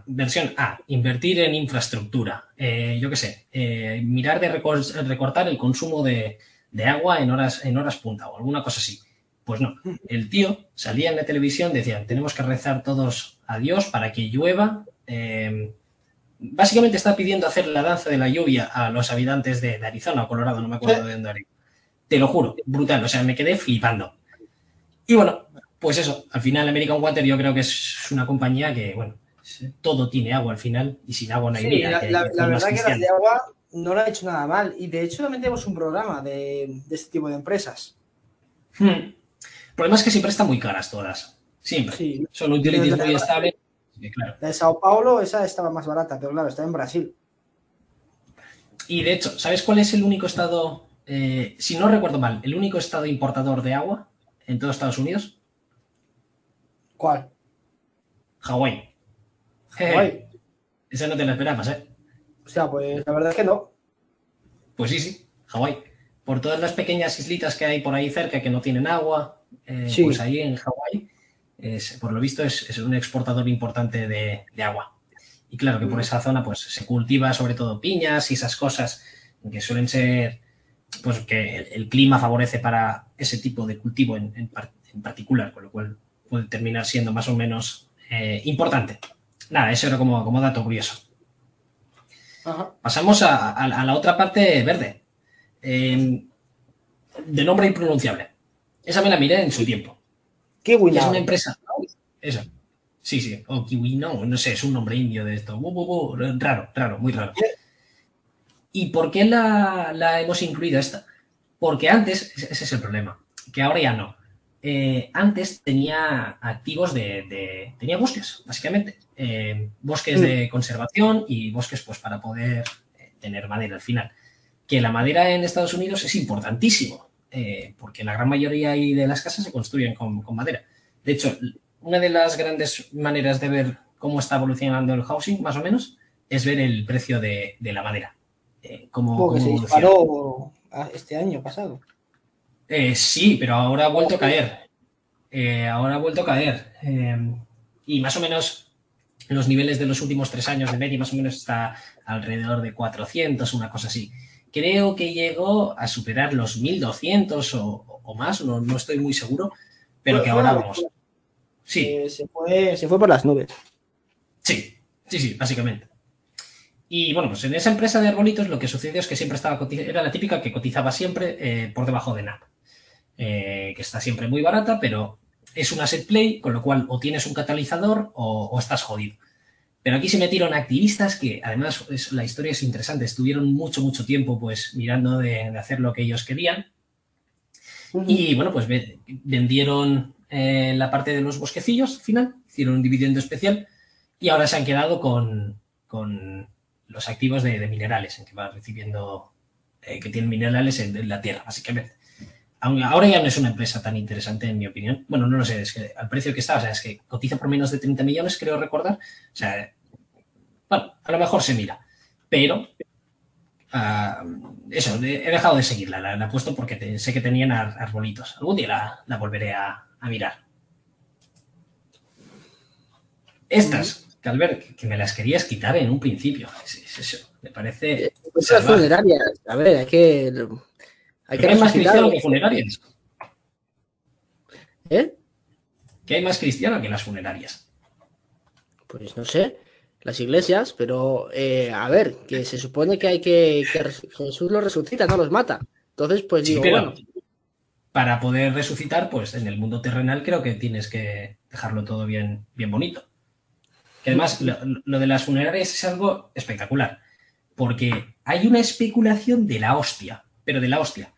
S1: Versión A, invertir en infraestructura. Eh, yo qué sé, eh, mirar de recortar el consumo de, agua en horas, en horas punta o alguna cosa así. Pues no, el tío salía en la televisión, decía, tenemos que rezar todos a Dios para que llueva. Em, básicamente está pidiendo hacer la danza de la lluvia a los habitantes de, Arizona o Colorado, no me acuerdo de dónde era. Te lo juro, brutal, o sea, me quedé flipando. Y bueno, pues eso, al final American Water yo creo que es una compañía que, bueno, todo tiene agua al final y sin agua no hay vida.
S2: La, verdad que las de agua no lo ha hecho nada mal y de hecho también tenemos un programa de, este tipo de empresas.
S1: Hmm. El problema es que siempre están muy caras todas. Siempre. Son utilities muy estables.
S2: La de Sao Paulo, esa estaba más barata, pero claro, está en Brasil.
S1: Y de hecho, ¿sabes cuál es el único estado, eh, si no recuerdo mal, el único estado importador de agua en todo Estados Unidos?
S2: ¿Cuál?
S1: Hawái. Hawái. Esa no te la esperabas, ¿eh?
S2: O sea, pues la verdad es que no.
S1: Pues sí, sí, Hawái. Por todas las pequeñas islitas que hay por ahí cerca que no tienen agua, eh, pues ahí en Hawái, por lo visto, es, un exportador importante de, agua. Y claro que por mm. esa zona pues se cultiva sobre todo piñas y esas cosas que suelen ser, pues que el, clima favorece para ese tipo de cultivo en, particular, con lo cual puede terminar siendo más o menos eh, importante. Nada, eso era como, como dato curioso. Pasamos a, la otra parte verde. Em, de nombre impronunciable. Esa me la miré en su tiempo.
S2: Kiwi
S1: Es una empresa. Eso. Sí, sí. O Kiwi no, no sé, es un nombre indio de esto. raro, raro, muy raro. ¿Y por qué la, la hemos incluido esta? Porque antes, ese es el problema, que ahora ya no. Eh, antes tenía activos de, tenía bosques, básicamente. Eh, bosques de mm. conservación y bosques pues para poder eh, tener madera al final. Que la madera en Estados Unidos es importantísimo, porque la gran mayoría de las casas se construyen con, madera. De hecho, una de las grandes maneras de ver cómo está evolucionando el housing, más o menos, es ver el precio de, la madera.
S2: como se disparó este año pasado.
S1: Eh, sí, pero ahora ha vuelto a caer. Eh, ahora ha vuelto a caer. Eh, y más o menos los niveles de los últimos tres años de media más o menos está alrededor de 400, una cosa así. Creo que llegó a superar los 1200 o, más, no, estoy muy seguro, pero que ahora vamos.
S2: Sí. se, fue, se fue por las nubes.
S1: Sí, sí, sí, básicamente. Y bueno, pues en esa empresa de arbolitos lo que sucedió es que siempre estaba era la típica que cotizaba siempre eh, por debajo de nada. Eh, que está siempre muy barata, pero es un asset play, con lo cual o tienes un catalizador o, estás jodido. Pero aquí se metieron activistas que, además, la historia es interesante, estuvieron mucho, mucho tiempo pues mirando de, hacer lo que ellos querían. Y bueno, pues vendieron eh, la parte de los bosquecillos al final, hicieron un dividendo especial y ahora se han quedado con, los activos de, minerales, en que va recibiendo, eh, que tienen minerales en, la tierra, básicamente. Ahora ya no es una empresa tan interesante, en mi opinión. Bueno, no lo sé, es que al precio que está, o sea, es que cotiza por menos de 30 millones, creo recordar. O sea, bueno, a lo mejor se mira, pero ah, eso, he dejado de seguirla, la, he puesto porque sé que tenían arbolitos. Algún día la, volveré a, mirar. Estas, que ver, que me las querías quitar en un principio. Es, eso, me parece.
S2: Pues a ver, hay que
S1: hay que hay más cristiano que funerarias.
S2: ¿Eh?
S1: ¿Qué hay más cristiano que las funerarias?
S2: Pues no sé, las iglesias, pero eh, a ver, que se supone que hay que, Jesús los resucita, no los mata. Entonces, pues digo, bueno.
S1: Para poder resucitar, pues en el mundo terrenal creo que tienes que dejarlo todo bien, bien bonito. Que además, lo de las funerarias es algo espectacular, porque hay una especulación de la hostia, pero de la hostia.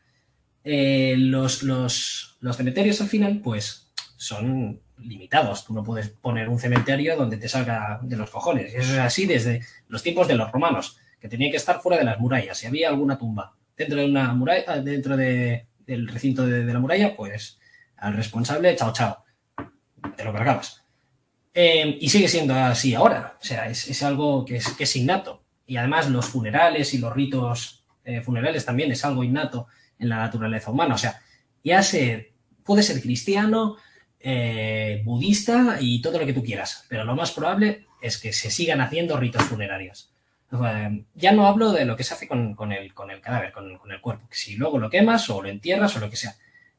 S1: Eh, los, los, cementerios al final, pues son limitados. Tú no puedes poner un cementerio donde te salga de los cojones. Y eso es así desde los tiempos de los romanos, que tenían que estar fuera de las murallas. Si había alguna tumba dentro de una muralla, dentro del recinto de, la muralla, pues al responsable, chao, chao. Te lo cargabas. Eh, y sigue siendo así ahora. O sea, es, algo que es, que es, innato. Y además los funerales y los ritos eh, funerales también es algo innato en la naturaleza humana. O sea, ya se puede ser cristiano, eh, budista y todo lo que tú quieras, pero lo más probable es que se sigan haciendo ritos funerarios. ya no hablo de lo que se hace con, el, con el, cadáver, con, el cuerpo, que si luego lo quemas o lo entierras o lo que sea.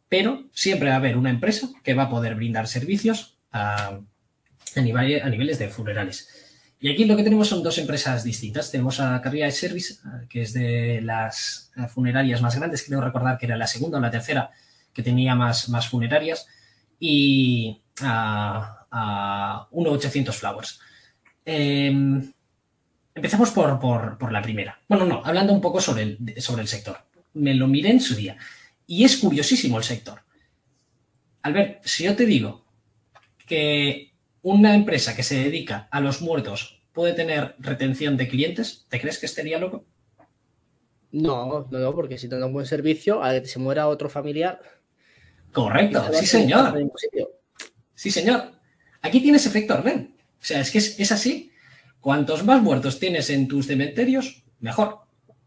S1: Pero siempre va a haber una empresa que va a poder brindar servicios a, a niveles de funerales. Y aquí lo que tenemos son dos empresas distintas. Tenemos a Carriera Service, que es de las funerarias más grandes, creo recordar que era la segunda o la tercera que tenía más, funerarias, y a, a 1800 Flowers. Em, empezamos por, la primera. Bueno, no, hablando un poco sobre el, sobre el sector. Me lo miré en su día. Y es curiosísimo el sector. Albert, si yo te digo que una empresa que se dedica a los muertos puede tener retención de clientes, ¿te crees que estaría loco?
S2: No, no, no, porque si te da un buen servicio, a que se muera otro familiar.
S1: Correcto, sí señor. Sí señor. Aquí tienes efecto Arden. O sea, es que es, así. Cuantos más muertos tienes en tus cementerios, mejor.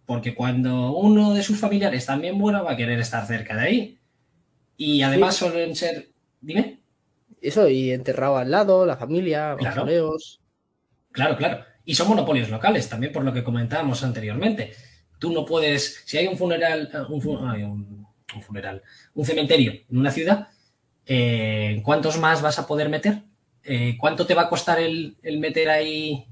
S1: Porque cuando uno de sus familiares también muera, va a querer estar cerca de ahí. Y además suelen ser. Dime
S2: eso, y enterrado al lado, la familia,
S1: claro. Claro, claro. Y son monopolios locales, también por lo que comentábamos anteriormente. Tú no puedes, si hay un funeral, eh, un, funeral, un cementerio en una ciudad, eh, ¿cuántos más vas a poder meter? Eh, ¿Cuánto te va a costar el, meter ahí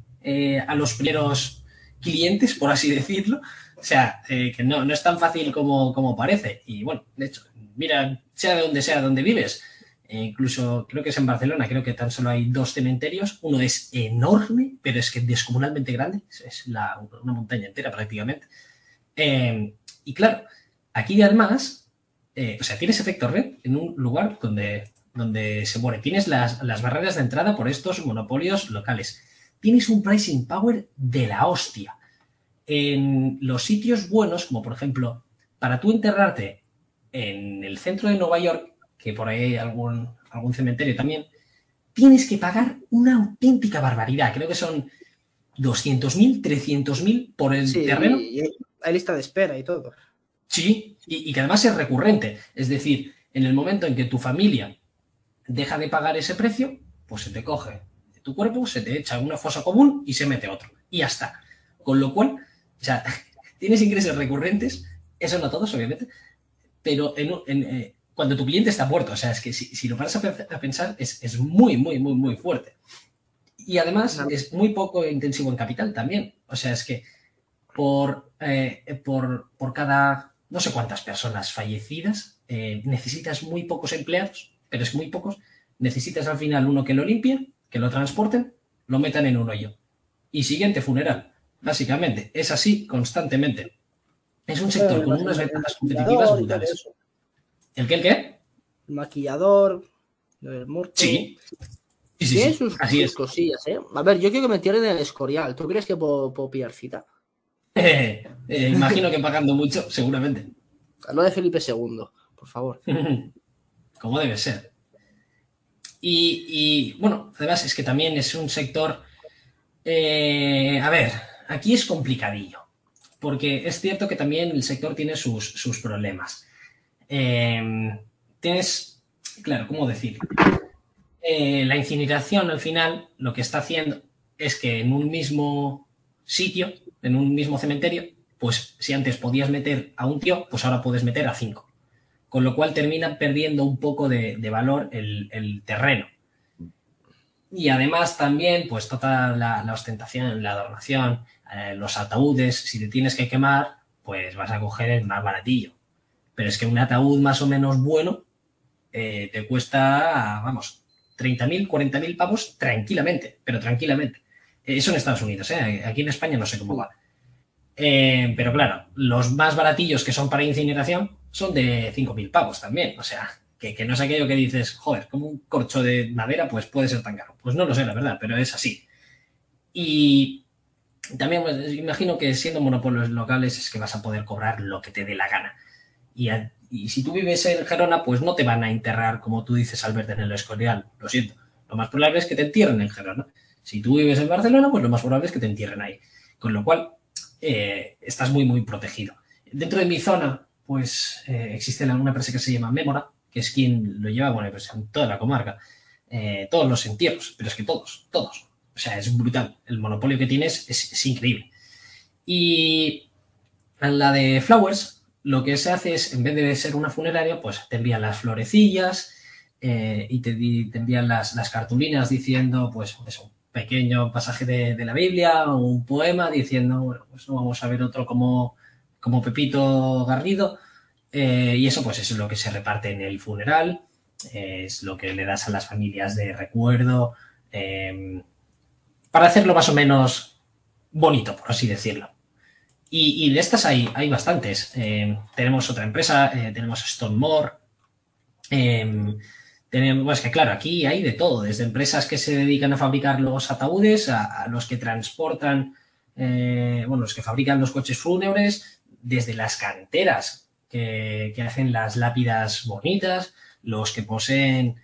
S1: a los primeros clientes, por así decirlo? O sea, que no, no es tan fácil como, como parece. Y bueno, de hecho, mira, sea de donde sea donde vives, e incluso creo que es en Barcelona, creo que tan solo hay dos cementerios. Uno es enorme, pero es que descomunalmente grande, es una montaña entera prácticamente. Eh, y claro, aquí además, eh, o sea, tienes efecto red en un lugar donde, donde se muere. Tienes las, barreras de entrada por estos monopolios locales. Tienes un pricing power de la hostia. En los sitios buenos, como por ejemplo, para tú enterrarte en el centro de Nueva York, que por ahí hay algún, algún cementerio también, tienes que pagar una auténtica barbaridad. Creo que son 200.000, 300.000 por el terreno.
S2: hay lista de espera y todo.
S1: Sí, y, que además es recurrente. Es decir, en el momento en que tu familia deja de pagar ese precio, pues se te coge tu cuerpo, se te echa una fosa común y se mete otro. Y ya está. Con lo cual, o sea, tienes ingresos recurrentes, eso no todos, obviamente, pero en, en, eh, cuando tu cliente está muerto. O sea, es que si, lo paras a, pensar, es, muy, muy, muy, muy fuerte. Y además es muy poco intensivo en capital también. O sea, es que por, eh, por, por cada no sé cuántas personas fallecidas, eh, necesitas muy pocos empleados, pero es muy pocos. Necesitas al final uno que lo limpie, que lo transporten, lo metan en un hoyo. Y siguiente funeral. Básicamente, es así constantemente. Es un sector con unas ventajas competitivas brutales. ¿El qué? ¿El qué?
S2: El maquillador, el muerto.
S1: Sí.
S2: Sí, sí, Tiene sus, así es. cosillas, ¿eh? A ver, yo quiero que me tiren en el Escorial. ¿Tú crees que puedo, pillar cita?
S1: Eh, imagino que pagando mucho, seguramente.
S2: Lo de Felipe II, por favor.
S1: Como debe ser. Y, y, bueno, además es que también es un sector. Eh, a ver, aquí es complicadillo. Porque es cierto que también el sector tiene sus, sus problemas. Eh, tienes. Claro, ¿cómo decir? Eh, la incineración al final lo que está haciendo es que en un mismo sitio, en un mismo cementerio, pues si antes podías meter a un tío, pues ahora puedes meter a cinco. Con lo cual termina perdiendo un poco de, valor el, terreno. Y además también, pues toda la, ostentación, la adornación, eh, los ataúdes, si te tienes que quemar, pues vas a coger el más baratillo. Pero es que un ataúd más o menos bueno eh, te cuesta, vamos, 30.000, 40.000 pavos tranquilamente, pero tranquilamente. Eso en Estados Unidos, ¿eh? aquí en España no sé cómo va. Eh, pero claro, los más baratillos que son para incineración son de 5.000 pavos también. O sea, que, no es aquello que dices, joder, como un corcho de madera, pues puede ser tan caro. Pues no lo sé, la verdad, pero es así. Y también pues, imagino que siendo monopolios locales es que vas a poder cobrar lo que te dé la gana. Y si tú vives en Gerona, pues no te van a enterrar, como tú dices, Albert, en el Escorial. Lo siento. Lo más probable es que te entierren en Gerona. Si tú vives en Barcelona, pues lo más probable es que te entierren ahí. Con lo cual, eh, estás muy, muy protegido. Dentro de mi zona, pues eh, existe una empresa que se llama Memora, que es quien lo lleva, bueno, pues en toda la comarca. Eh, todos los entierros, pero es que todos, todos. O sea, es brutal. El monopolio que tienes es, es increíble. Y la de Flowers, lo que se hace es, en vez de ser una funeraria, pues te envían las florecillas eh, y te, envían las, cartulinas diciendo, pues, un pequeño pasaje de, la Biblia o un poema diciendo, bueno, pues no vamos a ver otro como, como Pepito Garrido. Eh, y eso, pues, es lo que se reparte en el funeral, es lo que le das a las familias de recuerdo, em, para hacerlo más o menos bonito, por así decirlo. Y, de estas hay, hay bastantes. Eh, tenemos otra empresa, eh, tenemos Stone More. Eh, tenemos, que claro, aquí hay de todo, desde empresas que se dedican a fabricar los ataúdes, a, los que transportan, bueno, los que fabrican los coches fúnebres, desde las canteras que, hacen las lápidas bonitas, los que poseen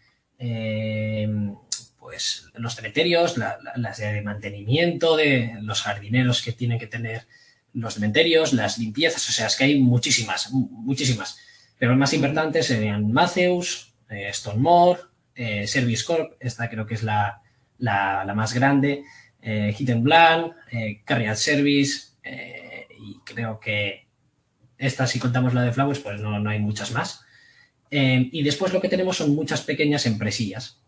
S1: pues los cementerios, las de mantenimiento, de los jardineros que tienen que tener los cementerios, las limpiezas, o sea, es que hay muchísimas, muchísimas. Pero las más importantes serían Matheus, eh, Stonemore, eh, Service Corp, esta creo que es la, más grande, eh, Hit and Blank, eh, Carrier Service, y creo que esta, si contamos la de Flowers, pues no, no hay muchas más. y después lo que tenemos son muchas pequeñas empresillas.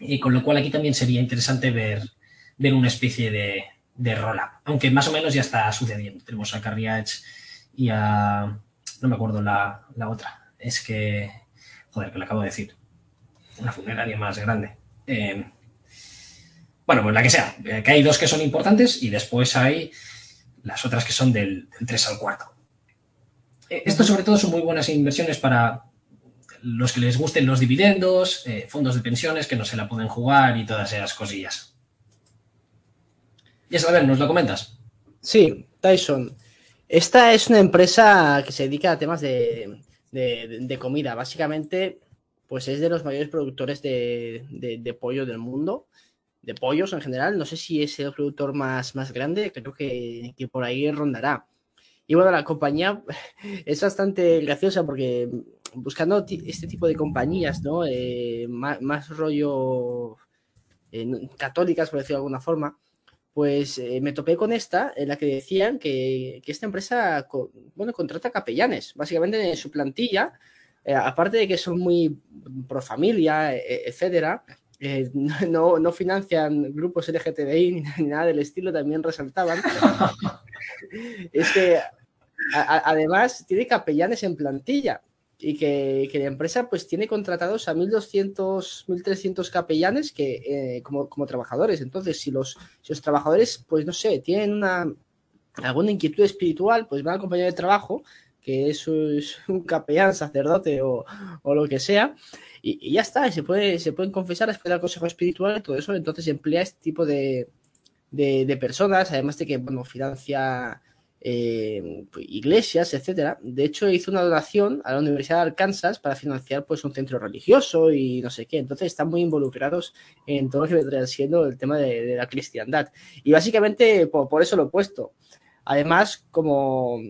S1: Y con lo cual aquí también sería interesante ver, ver una especie de, de roll-up, aunque más o menos ya está sucediendo. Tenemos a Carriage y a... no me acuerdo la, otra. Es que... Joder, que le acabo de decir. Una funeraria más grande. Eh, bueno, pues la que sea. Eh, que hay dos que son importantes y después hay las otras que son del, 3 al 4. Eh, esto sobre todo son muy buenas inversiones para los que les gusten los dividendos, fondos de pensiones que no se la pueden jugar y todas esas cosillas. Y a ver, ¿nos lo comentas?
S2: Sí, Tyson. Esta es una empresa que se dedica a temas de, comida. Básicamente, pues es de los mayores productores de, pollo del mundo, de pollos en general. No sé si es el productor más, más grande, creo que, por ahí rondará. Y bueno, la compañía es bastante graciosa porque buscando este tipo de compañías, ¿no? Eh, más, rollo eh, católicas, por decirlo de alguna forma, pues eh, me topé con esta, en la que decían que, esta empresa, bueno, contrata capellanes, básicamente en su plantilla, eh, aparte de que son muy pro familia, e, etcétera, eh, no, no, financian grupos LGTBI ni, nada del estilo, también resaltaban. es que además tiene capellanes en plantilla y que, la empresa pues tiene contratados a 1.200, 1.300 capellanes que, eh, como, como, trabajadores. Entonces, si los, si los trabajadores, pues no sé, tienen una, alguna inquietud espiritual, pues van a compañero de trabajo, que es, un capellán, sacerdote o, o lo que sea, y, ya está, se, puede, se pueden confesar, esperar el consejo espiritual y todo eso, entonces emplea este tipo de, de, de personas, además de que, bueno, financia eh, pues, iglesias, etcétera. De hecho, hizo una donación a la Universidad de Arkansas para financiar pues un centro religioso y no sé qué. Entonces están muy involucrados en todo lo que vendría siendo el tema de, la cristiandad. Y básicamente por, eso lo he puesto. Además, como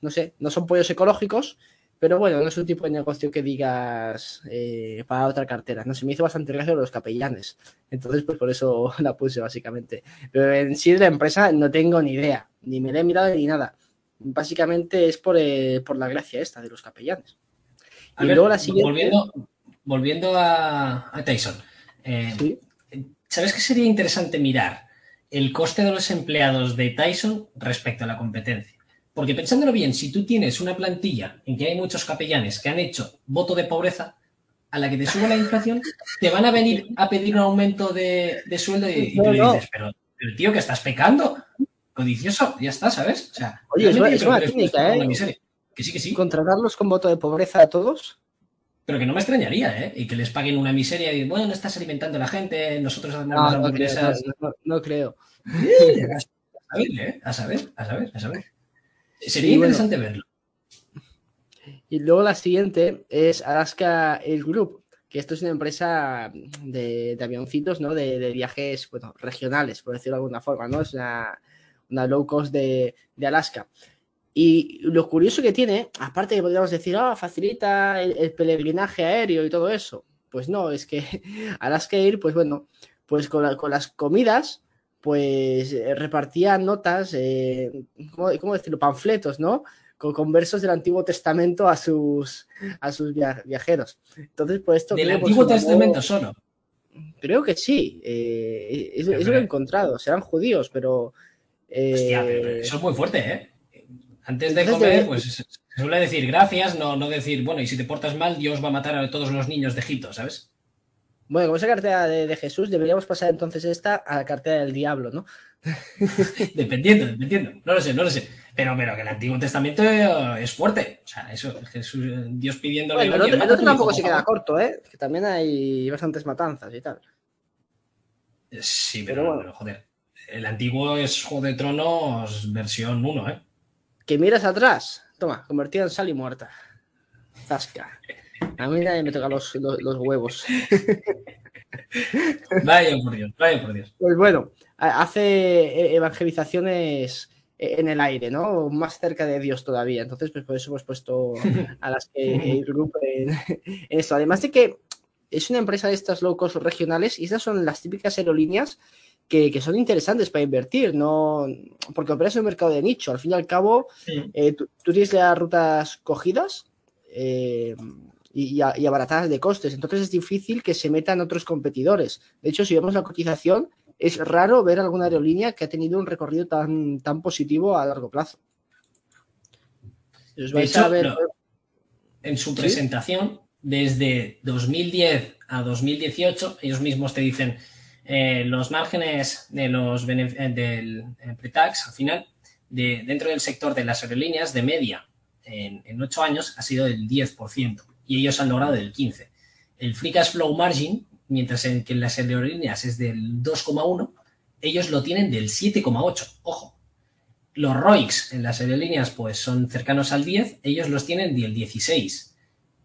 S2: no sé, no son pollos ecológicos, pero bueno, no es un tipo de negocio que digas eh, para otra cartera. No se me hizo bastante gracia los capellanes. Entonces, pues por eso la puse básicamente. Pero en sí de la empresa no tengo ni idea. Ni me la he mirado ni nada. Básicamente es por, eh, la gracia esta de los capellanes.
S1: y luego la siguiente. Volviendo, a, Tyson. Eh, ¿Sabes qué sería interesante mirar? El coste de los empleados de Tyson respecto a la competencia. Porque pensándolo bien, si tú tienes una plantilla en que hay muchos capellanes que han hecho voto de pobreza, a la que te sube la inflación, te van a venir a pedir un aumento de, sueldo y, tú le dices, pero, el tío, que estás pecando, codicioso, ya está, ¿sabes? O sea,
S2: Oye, es una, técnica, ¿eh? Que sí, que sí. ¿Contratarlos con voto de pobreza a todos?
S1: Pero que no me extrañaría, ¿eh? Y que les paguen una miseria y, bueno, no estás alimentando a la gente, nosotros hacemos no,
S2: hamburguesas. No, creo.
S1: A saber, ¿eh? A saber, a saber, a saber. Sería interesante verlo.
S2: Y luego la siguiente es Alaska Air Group, que esto es una empresa de, avioncitos, ¿no? De, viajes, bueno, regionales, por decirlo de alguna forma, ¿no? Es una, low cost de, Alaska. Y lo curioso que tiene, aparte que podríamos decir, ah, facilita el, el, peregrinaje aéreo y todo eso. Pues no, es que Alaska Air, pues bueno, pues con, con las comidas pues eh, repartía notas, eh, ¿cómo, decirlo? Panfletos, ¿no? Con, versos del Antiguo Testamento a sus, a sus viajeros. Entonces, por esto...
S1: ¿Del Antiguo Testamento solo?
S2: Creo que sí. Eh, eso, lo he encontrado. Serán judíos, pero...
S1: Hostia, pero eso es muy fuerte, ¿eh? Antes de comer, pues se suele decir gracias, no, no decir, bueno, y si te portas mal, Dios va a matar a todos los niños de Egipto, ¿sabes?
S2: Bueno, como esa cartera de, Jesús, deberíamos pasar entonces esta a la cartera del diablo, ¿no?
S1: dependiendo, dependiendo. No lo sé, no lo sé. Pero, pero que el Antiguo Testamento es fuerte. O sea, eso, Jesús, Dios pidiéndole.
S2: Bueno, el otro, tampoco se queda corto, ¿eh? Que también hay bastantes matanzas y tal.
S1: Sí, pero, bueno. joder. El antiguo es Juego de Tronos versión 1, ¿eh?
S2: Que miras atrás. Toma, convertido en sal y muerta. Zasca. A mí nadie me toca los, huevos.
S1: vaya por Dios, vaya por Dios.
S2: Pues bueno, hace evangelizaciones en el aire, ¿no? Más cerca de Dios todavía. Entonces, pues por eso hemos puesto a las que el grupo en, esto. Además de que es una empresa de estas low cost regionales y estas son las típicas aerolíneas que, son interesantes para invertir, no porque operas en un mercado de nicho. Al fin y al cabo, eh, tú, tienes las rutas cogidas. Eh, y, y, abaratadas de costes. Entonces es difícil que se metan otros competidores. De hecho, si vemos la cotización, es raro ver alguna aerolínea que ha tenido un recorrido tan, tan positivo a largo plazo.
S1: en su presentación, desde 2010 a 2018, ellos mismos te dicen eh, los márgenes de los eh, del eh, pre-tax, al final, de, dentro del sector de las aerolíneas, de media, en, en 8 años, ha sido del 10% y ellos han logrado del 15. El Free Cash Flow Margin, mientras en que en las aerolíneas es del 2,1, ellos lo tienen del 7,8. Ojo. Los ROICs en las aerolíneas pues son cercanos al 10, ellos los tienen del 16.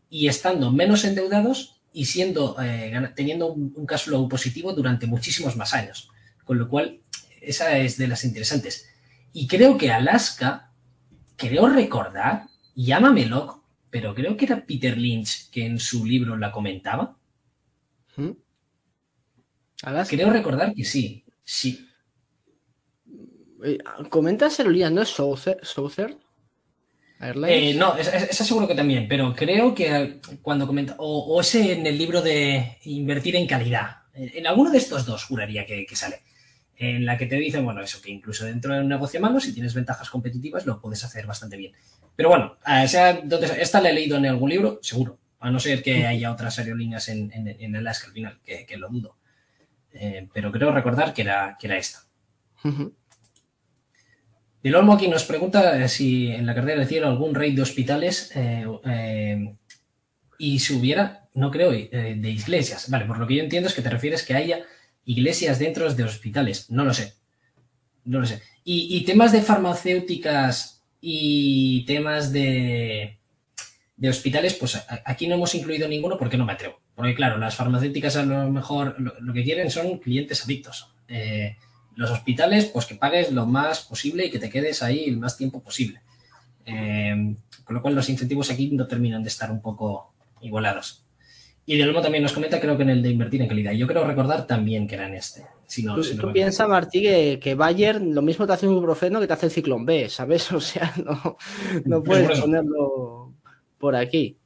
S1: Y estando menos endeudados y siendo eh, teniendo un, cash flow positivo durante muchísimos más años. Con lo cual, esa es de las interesantes. Y creo que Alaska, creo recordar, llámamelo, pero creo que era Peter Lynch que en su libro la comentaba. ¿Mm? Creo recordar que sí, sí.
S2: Eh, ¿Comenta Aerolíneas, no es Southern?
S1: Eh, no, esa seguro que también, pero creo que cuando comenta, o, ese en el libro de invertir en calidad, En alguno de estos dos juraría que, sale. En la que te dicen, bueno, eso, que incluso dentro de un negocio malo, si tienes ventajas competitivas, lo puedes hacer bastante bien. Pero bueno, esta la he leído en algún libro, seguro. A no ser que haya otras aerolíneas en, en, Alaska al final, que, lo dudo. Eh, pero creo recordar que era, que era esta. El Olmo aquí nos pregunta eh, si en la carrera del cielo algún rey de hospitales eh, y si hubiera, no creo, de iglesias. Vale, por lo que yo entiendo es que te refieres que haya iglesias dentro de hospitales. No lo sé. No lo sé. y temas de farmacéuticas y temas de, de hospitales, pues aquí no hemos incluido ninguno porque no me atrevo. Porque claro, las farmacéuticas a lo mejor lo, que quieren son clientes adictos. Eh, los hospitales, pues que pagues lo más posible y que te quedes ahí el más tiempo posible. Eh, con lo cual los incentivos aquí no terminan de estar un poco igualados. Y de nuevo también nos comenta, creo que en el de invertir en calidad. Yo creo recordar también que era en este. Si no,
S2: tú, piensas, Martí, que, que, Bayer lo mismo te hace un ibuprofeno que te hace el ciclón B, ¿sabes? O sea, no, no puedes ponerlo por aquí.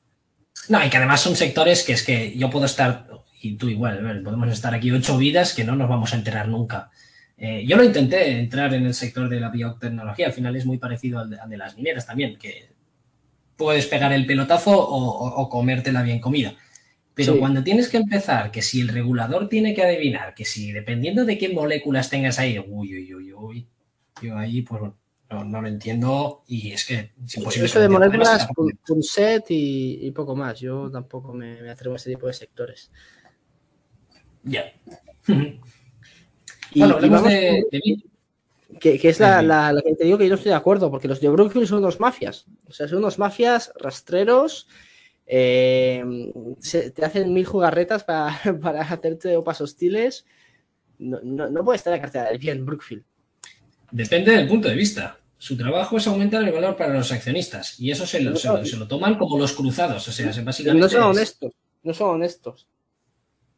S1: No, y que además son sectores que es que yo puedo estar, y tú igual, podemos estar aquí ocho vidas que no nos vamos a enterar nunca. Eh, yo lo intenté entrar en el sector de la biotecnología, al final es muy parecido al de, las mineras también, que puedes pegar el pelotazo o, comértela bien comida. Pero cuando tienes que empezar, que si el regulador tiene que adivinar, que si dependiendo de qué moléculas tengas ahí, uy, uy, uy, uy, yo ahí, pues bueno, no, lo entiendo y es que es imposible.
S2: Eso de moléculas, un set y, poco más. Yo tampoco me, atrevo a ese tipo de sectores.
S1: Ya.
S2: bueno, hablamos de, que, es la, que te digo que yo no estoy de acuerdo, porque los de Brookfield son unos mafias. O sea, son unos mafias rastreros. Eh, te hacen mil jugarretas para, para hacerte opas hostiles. No, no, no puede estar la cartera del bien Brookfield.
S1: Depende del punto de vista su trabajo es aumentar el valor para los accionistas y eso se lo, se lo, toman como los cruzados. O sea, básicamente
S2: no son honestos, no son honestos.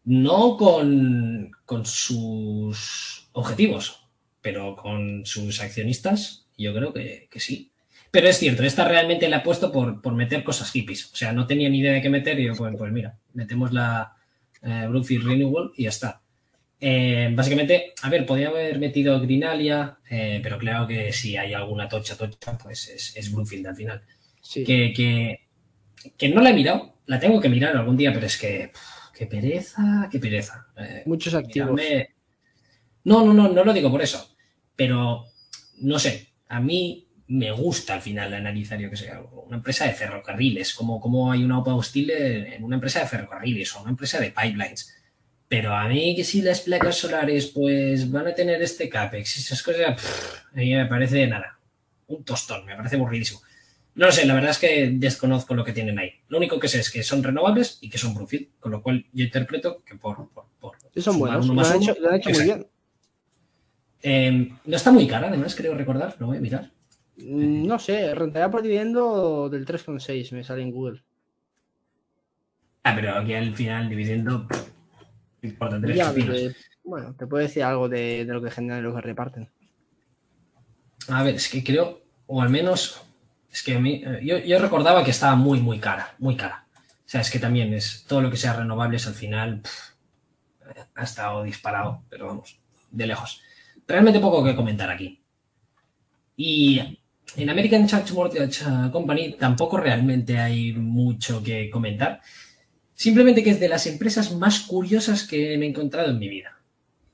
S1: No con, con sus objetivos, pero con sus accionistas, yo creo que, sí. Pero es cierto, esta realmente la ha puesto por, por, meter cosas hippies. O sea, no tenía ni idea de qué meter y yo, pues, pues mira, metemos la eh, Brookfield Renewal y ya está. Eh, básicamente, a ver, podía haber metido Grinalia, eh, pero claro que si hay alguna tocha, tocha, pues es, es Bluefield al final. Que, que, no la he mirado, la tengo que mirar algún día, pero es que, qué pereza, qué pereza.
S2: Eh, Muchos activos.
S1: No, no, no, no lo digo por eso, pero no sé, a mí me gusta al final analizar, yo que sé, una empresa de ferrocarriles, como, como hay una OPA hostil en una empresa de ferrocarriles o una empresa de pipelines pero a mí que si las placas solares pues van a tener este CAPEX y esas cosas, a mí me parece nada. Un tostón, me parece aburridísimo. No lo sé, la verdad es que desconozco lo que tienen ahí. Lo único que sé es que son renovables y que son Bluefield, con lo cual yo interpreto que por... por, por
S2: son buenos, lo han hecho, muy bien.
S1: Em, no está muy cara, además, creo recordar, lo voy a mirar.
S2: Mm, no sé, rentabilidad por dividendo del 3,6 me sale en Google.
S1: Ah, pero aquí al final dividendo
S2: bueno, te puedo decir algo de, lo que generan y lo que reparten.
S1: A ver, es que creo, o al menos, es que a mí, eh, yo, recordaba que estaba muy, muy cara, muy cara. O sea, es que también es todo lo que sea renovables al final ha estado disparado, pero vamos, de lejos. Realmente poco que comentar aquí. Y en American Church Mortgage Company tampoco realmente hay mucho que comentar. Simplemente que es de las empresas más curiosas que me he encontrado en mi vida.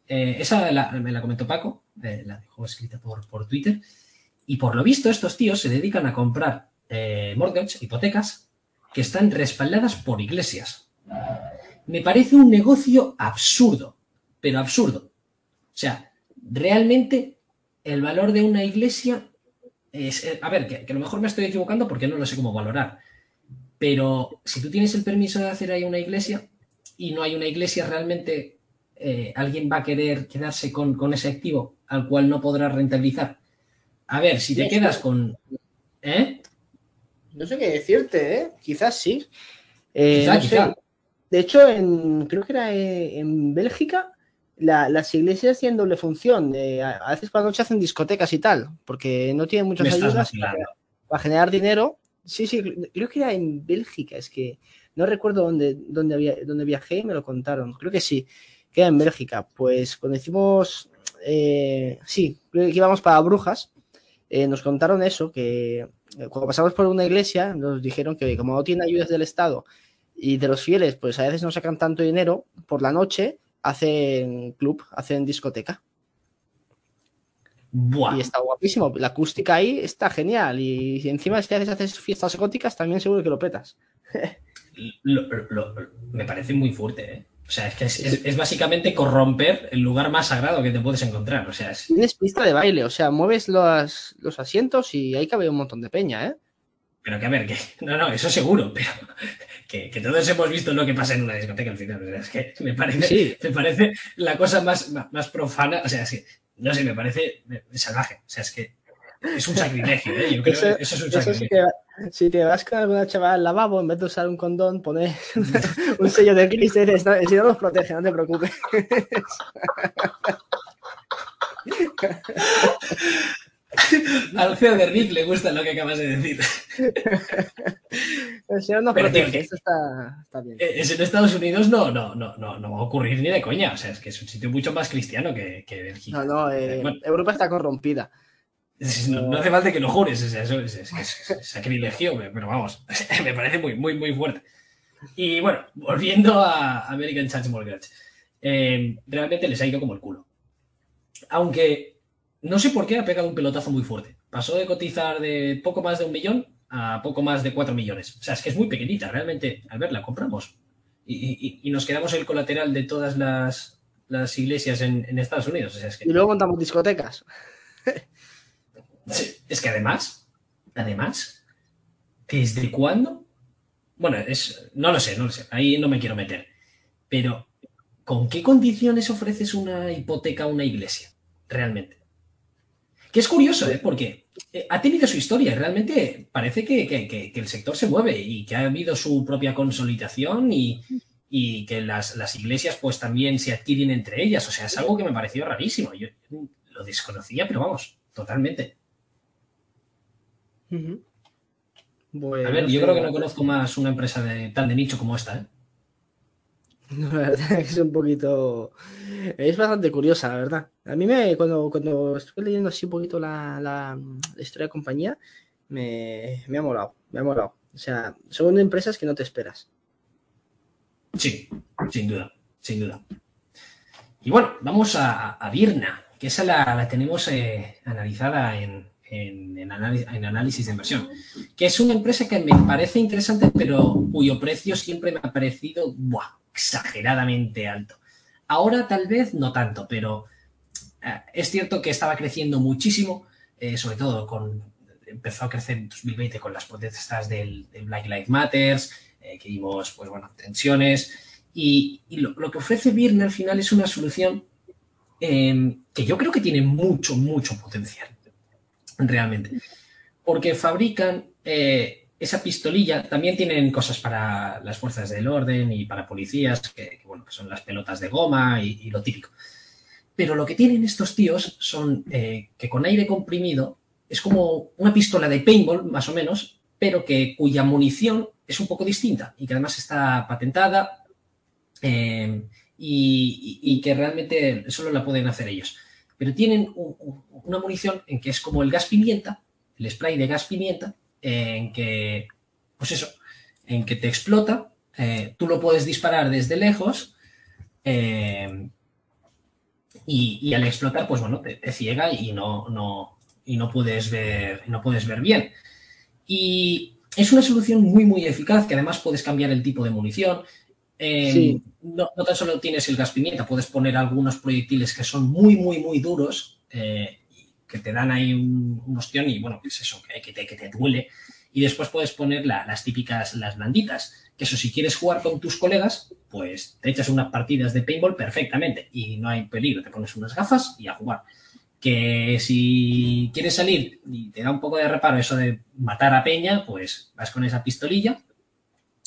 S1: Eh, esa me la comentó Paco, eh, la dejó escrita por, por, Twitter. Y por lo visto, estos tíos se dedican a comprar eh, mortgage, hipotecas, que están respaldadas por iglesias. Me parece un negocio absurdo, pero absurdo. O sea, realmente el valor de una iglesia es. A ver, que, que a lo mejor me estoy equivocando porque no lo sé cómo valorar pero si tú tienes el permiso de hacer ahí una iglesia y no hay una iglesia realmente, eh, alguien va a querer quedarse con, ese activo al cual no podrá rentabilizar. A ver, si te quedas con... ¿Eh?
S2: No sé qué decirte, ¿eh? Quizás sí. Eh, de hecho, en, creo que era eh, en Bélgica, las iglesias tienen doble función. a veces cuando se hacen discotecas y tal, porque no tienen muchas ayudas para, generar dinero Sí, sí, creo que era en Bélgica, es que no recuerdo dónde, dónde, había, dónde viajé y me lo contaron, creo que sí. queda en Bélgica. Pues cuando hicimos, eh, sí, que íbamos para Brujas, eh, nos contaron eso, que eh, cuando pasamos por una iglesia nos dijeron que como no tiene ayudas del Estado y de los fieles, pues a veces no sacan tanto dinero, por la noche hacen club, hacen discoteca. Y está guapísimo. La acústica ahí está genial. Y encima si haces, haces fiestas góticas, también seguro que lo petas.
S1: me parece muy fuerte, ¿eh? O sea, es que es, básicamente corromper el lugar más sagrado que te puedes encontrar. O sea,
S2: Tienes pista de baile, o sea, mueves los, los asientos y ahí cabe un montón de peña, ¿eh?
S1: Pero que a ver, que. No, no, eso seguro, pero que, todos hemos visto lo que pasa en una discoteca al final. es que me parece, me parece la cosa más, más, profana. O sea, sí, no sé, me parece salvaje. O sea, es que es un sacrilegio, ¿eh? Yo creo eso, que eso es un sacrilegio.
S2: si te vas con alguna chaval al lavabo, en vez de usar un condón, pones un sello de Cristo y dices, si no nos protege, no te preocupes.
S1: Al feo de Rick le gusta lo que acabas de decir.
S2: El señor no protege, esto está, está, bien.
S1: Eh, es en Estados Unidos no, no, no, no, no va a ocurrir ni de coña. O sea, es que es un sitio mucho más cristiano que, que Bélgica.
S2: No, no, eh, Europa está corrompida.
S1: No, hace falta que lo jures, es, eso es, sacrilegio, pero vamos, me parece muy, muy, muy fuerte. Y bueno, volviendo a American Church Mortgage, eh, realmente les ha ido como el culo. Aunque no sé por qué ha pegado un pelotazo muy fuerte. Pasó de cotizar de poco más de un millón a poco más de cuatro millones. O sea, es que es muy pequeñita, realmente. Al verla, compramos. Y, nos quedamos el colateral de todas las, iglesias en, Estados Unidos.
S2: Y luego montamos discotecas.
S1: es que además, además, ¿desde cuándo? Bueno, es, no lo sé, no lo sé. Ahí no me quiero meter. Pero, ¿con qué condiciones ofreces una hipoteca a una iglesia? Realmente. Que es curioso, ¿eh? porque eh, ha tenido su historia. Realmente parece que, el sector se mueve y que ha habido su propia consolidación y, que las, iglesias pues también se adquieren entre ellas. O sea, es algo que me pareció rarísimo. Yo lo desconocía, pero vamos, totalmente. a ver, yo creo que no conozco más una empresa de, tan de nicho como esta. ¿eh?
S2: La verdad es un poquito. Es bastante curiosa, la verdad. A mí me, cuando, cuando estuve leyendo así un poquito la, la, historia de compañía, me, me, ha molado, me ha molado. O sea, son empresas que no te esperas.
S1: Sí, sin duda, sin duda. Y bueno, vamos a, a Virna, que esa la, la tenemos eh, analizada en, en, en, análisis, de inversión, que es una empresa que me parece interesante, pero cuyo precio siempre me ha parecido ¡buah! Exageradamente alto. Ahora tal vez no tanto, pero eh, es cierto que estaba creciendo muchísimo, eh, sobre todo con empezó a crecer en 2020 con las protestas del, Black Lives Matters, eh, que vimos, pues bueno, tensiones. Y, lo, que ofrece Virne al final es una solución que yo creo que tiene mucho, mucho potencial, realmente. Porque fabrican esa pistolilla también tienen cosas para las fuerzas del orden y para policías, que, bueno, que son las pelotas de goma y, lo típico. Pero lo que tienen estos tíos son eh, que con aire comprimido es como una pistola de paintball, más o menos, pero que cuya munición es un poco distinta y que además está patentada eh, y, que realmente solo la pueden hacer ellos. Pero tienen una munición en que es como el gas pimienta, el spray de gas pimienta, en que, pues eso, en que te explota, eh, tú lo puedes disparar desde lejos eh, y, al explotar, pues bueno, te, ciega y no, no, y no puedes ver, no puedes ver bien. Y es una solución muy, muy eficaz, que además puedes cambiar el tipo de munición. Eh, no, tan solo tienes el gas pimienta, puedes poner algunos proyectiles que son muy, muy, muy duros que te dan ahí un, ostión y bueno, es eso, que, te, que te duele. Y después puedes poner las típicas, las blanditas, que eso si quieres jugar con tus colegas, pues te echas unas partidas de paintball perfectamente y no hay peligro, te pones unas gafas y a jugar. Que si quieres salir y te da un poco de reparo eso de matar a peña, pues vas con esa pistolilla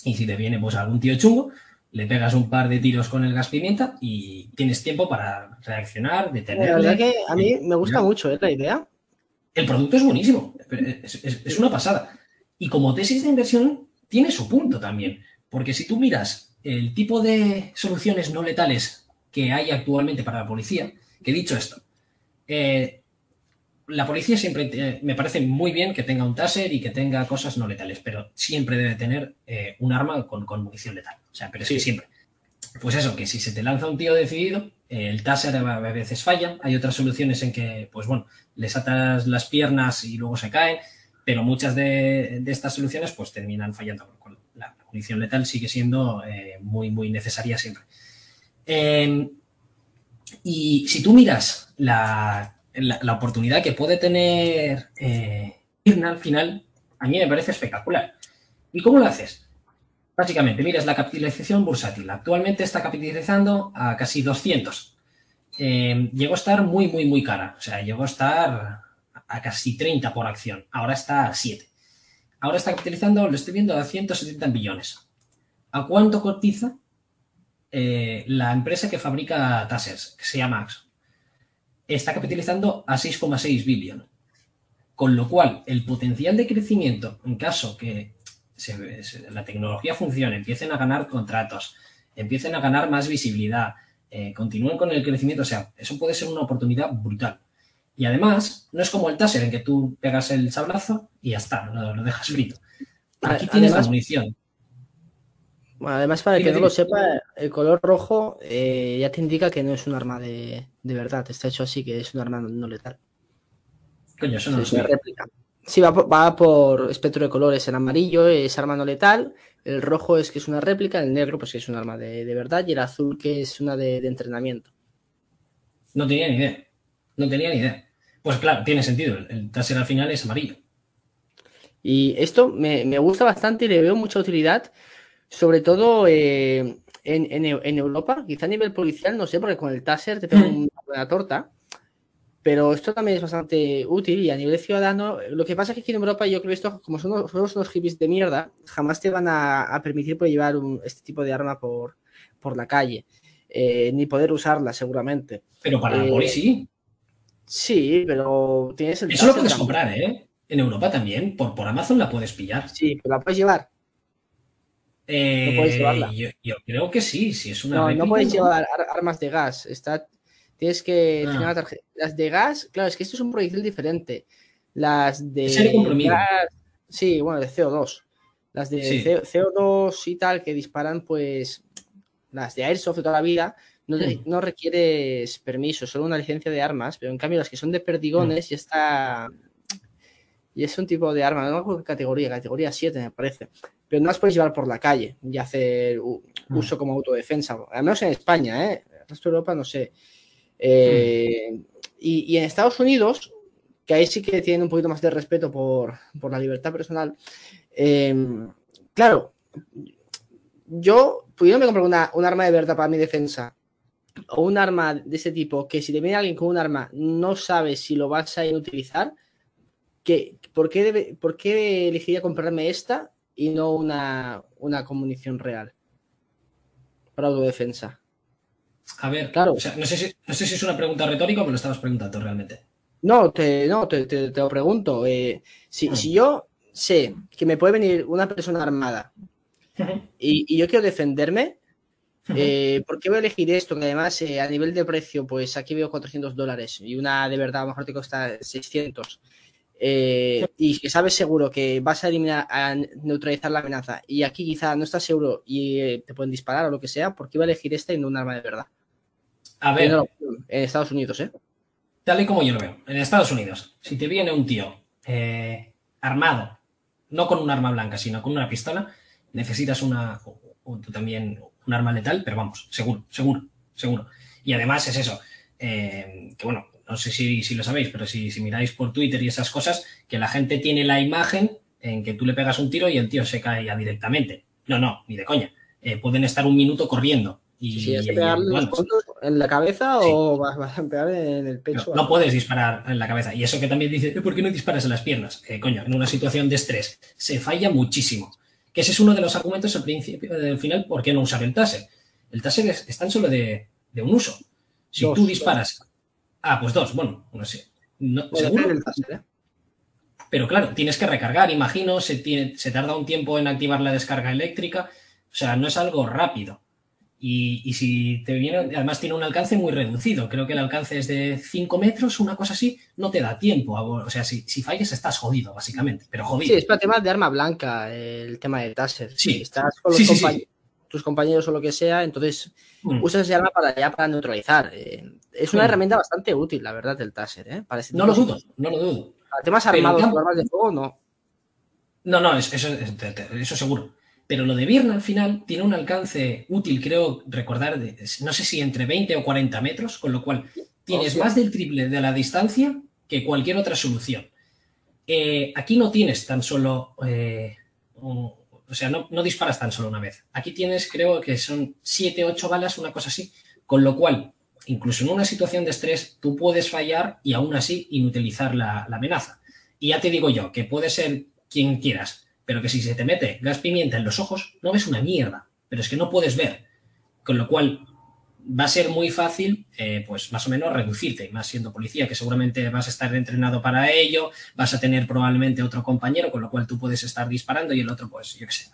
S1: y si te viene pues algún tío chungo, le pegas un par de tiros con el gas pimienta y tienes tiempo para reaccionar, detenerle. La
S2: verdad que a mí me gusta mucho ¿eh? la idea.
S1: El producto es buenísimo, es, una pasada. Y como tesis de inversión tiene su punto también, porque si tú miras el tipo de soluciones no letales que hay actualmente para la policía. Que dicho esto, eh, la policía siempre eh, me parece muy bien que tenga un taser y que tenga cosas no letales, pero siempre debe tener eh, un arma con, con, munición letal. O sea, pero es que siempre. Pues eso, que si se te lanza un tío decidido, el taser a veces falla. Hay otras soluciones en que, pues bueno, les atas las piernas y luego se caen, pero muchas de, de estas soluciones pues terminan fallando. La munición letal sigue siendo eh, muy, muy necesaria siempre. Eh, y si tú miras la, la, oportunidad que puede tener eh, Irna al final, a mí me parece espectacular. ¿Y cómo lo haces? Básicamente, miras la capitalización bursátil. Actualmente está capitalizando a casi 200. Eh, llegó a estar muy, muy, muy cara. O sea, llegó a estar a casi 30 por acción. Ahora está a 7. Ahora está capitalizando, lo estoy viendo, a 170 billones. ¿A cuánto cotiza eh, la empresa que fabrica tasers, que se llama Ax? Está capitalizando a 6,6 billones. Con lo cual, el potencial de crecimiento, en caso que se, se, la tecnología funcione, empiecen a ganar contratos, empiecen a ganar más visibilidad, eh, continúen con el crecimiento, o sea, eso puede ser una oportunidad brutal. Y además, no es como el taser en que tú pegas el sablazo y ya está, lo, lo dejas frito. Aquí tienes además, la munición.
S2: Bueno, además, para el que no lo sepa, el color rojo eh, ya te indica que no es un arma de, de, verdad. Está hecho así, que es un arma no letal.
S1: Coño, eso no
S2: es una réplica. Sí, va por, va por, espectro de colores. El amarillo es arma no letal, el rojo es que es una réplica, el negro pues que es un arma de, de verdad y el azul que es una de, de, entrenamiento.
S1: No tenía ni idea. No tenía ni idea. Pues claro, tiene sentido. El, el taser al final es amarillo.
S2: Y esto me, me, gusta bastante y le veo mucha utilidad, sobre todo eh, en, en, en, Europa, quizá a nivel policial, no sé, porque con el taser te pega una buena torta. Pero esto también es bastante útil y a nivel ciudadano, lo que pasa es que aquí en Europa yo creo que esto, como son, somos unos hippies de mierda, jamás te van a, a permitir por llevar un, este tipo de arma por, por la calle, eh, ni poder usarla seguramente.
S1: Pero para eh, el sí.
S2: Sí, pero tienes el...
S1: Eso lo puedes comprar, ¿eh? En Europa también, por, por Amazon la puedes pillar.
S2: Sí, pero la puedes llevar.
S1: Eh, no puedes llevarla. Yo, yo, creo que sí, si es una
S2: No, réplica, no puedes llevar armas de gas, está Tienes que ah. tener una tarjeta. Las de gas, claro, es que esto es un proyectil diferente. Las de.
S1: Gas,
S2: sí, bueno, de CO2. Las de sí. CO2 y tal que disparan, pues. Las de Airsoft de toda la vida, no, mm. no, requieres permiso, solo una licencia de armas, pero en cambio las que son de perdigones mm. ya está. Y es un tipo de arma, no me acuerdo qué categoría, categoría 7 me parece. Pero no las puedes llevar por la calle y hacer mm. uso como autodefensa. Al menos en España, ¿eh? El resto de Europa no sé. Eh, y, y, en Estados Unidos, que ahí sí que tienen un poquito más de respeto por, por la libertad personal, eh, claro, yo pudiendo comprar una, un arma de verdad para mi defensa o un arma de ese tipo que si te viene alguien con un arma no sabes si lo vas a utilizar, que, ¿por, qué debe, ¿por qué elegiría comprarme esta y no una, una real para autodefensa?
S1: A ver, claro. O sea, no, sé si, no, sé si, es una pregunta retórica o me lo estabas preguntando realmente.
S2: No, te, no, te, te, te lo pregunto. Eh, si, -huh. si, yo sé que me puede venir una persona armada uh -huh. y, y, yo quiero defenderme, uh -huh. eh, ¿por qué voy a elegir esto? Que además, eh, a nivel de precio, pues aquí veo 400 dólares y una de verdad a lo mejor te cuesta 600. Eh, y que sabes seguro que vas a eliminar, a neutralizar la amenaza y aquí quizá no estás seguro y eh, te pueden disparar o lo que sea, ¿por qué iba a elegir esta y no un arma de verdad?
S1: A ver,
S2: no, en Estados Unidos, ¿eh?
S1: Tal y como yo lo veo, en Estados Unidos, si te viene un tío eh, armado, no con un arma blanca, sino con una pistola, necesitas una, un, también un arma letal, pero vamos, seguro, seguro, seguro. Y además es eso, que bueno, no sé si, si lo sabéis, pero si, si, miráis por Twitter y esas cosas, que la gente tiene la imagen en que tú le pegas un tiro y el tío se cae ya directamente. No, no, ni de coña. Eh, pueden estar un minuto corriendo. Y,
S2: sí, ¿Has de pegarle los puntos en la cabeza sí. o vas, vas, a pegar en el pecho?
S1: No, no, puedes disparar en la cabeza. Y eso que también dice, ¿por qué no disparas en las piernas? Eh, coño, en una situación de estrés se falla muchísimo. Que ese es uno de los argumentos al principio, al final, ¿por qué no usar el taser? El taser es, es tan solo de, de, un uso. Si Dos, tú disparas Ah, pues dos, bueno, no sé. No, ¿Seguro?
S2: ¿eh?
S1: Pero claro, tienes que recargar, imagino, se, tiene, se tarda un tiempo en activar la descarga eléctrica, o sea, no es algo rápido. Y, si te viene, además tiene un alcance muy reducido, creo que el alcance es de 5 metros, una cosa así, no te da tiempo. O sea, si, si falles estás jodido, básicamente, pero jodido.
S2: Sí, es para temas de arma blanca, el tema de taser.
S1: Sí,
S2: estás con tus compañeros o lo que sea, entonces mm. usas ese arma para ya para neutralizar. Eh, es una mm. herramienta bastante útil, la verdad, el taser. ¿eh?
S1: no lo dudo, no lo dudo.
S2: Para temas armados, armas de fuego, no.
S1: No, no, eso, eso seguro. Pero lo de Virna al final tiene un alcance útil, creo recordar, de, no sé si entre 20 o 40 metros, con lo cual tienes más del triple de la distancia que cualquier otra solución. Eh, aquí no tienes tan solo, eh, o sea, no, disparas tan solo una vez. Aquí tienes, creo que son 7, 8 balas, una cosa así, con lo cual, incluso en una situación de estrés, tú puedes fallar y aún así inutilizar la, la amenaza. Y ya te digo yo, que puede ser quien quieras, pero que si se te mete gas pimienta en los ojos, no ves una mierda, pero es que no puedes ver. Con lo cual va a ser muy fácil, eh, pues más o menos reducirte, más siendo policía, que seguramente vas a estar entrenado para ello, vas a tener probablemente otro compañero, con lo cual tú puedes estar disparando y el otro, pues yo qué sé,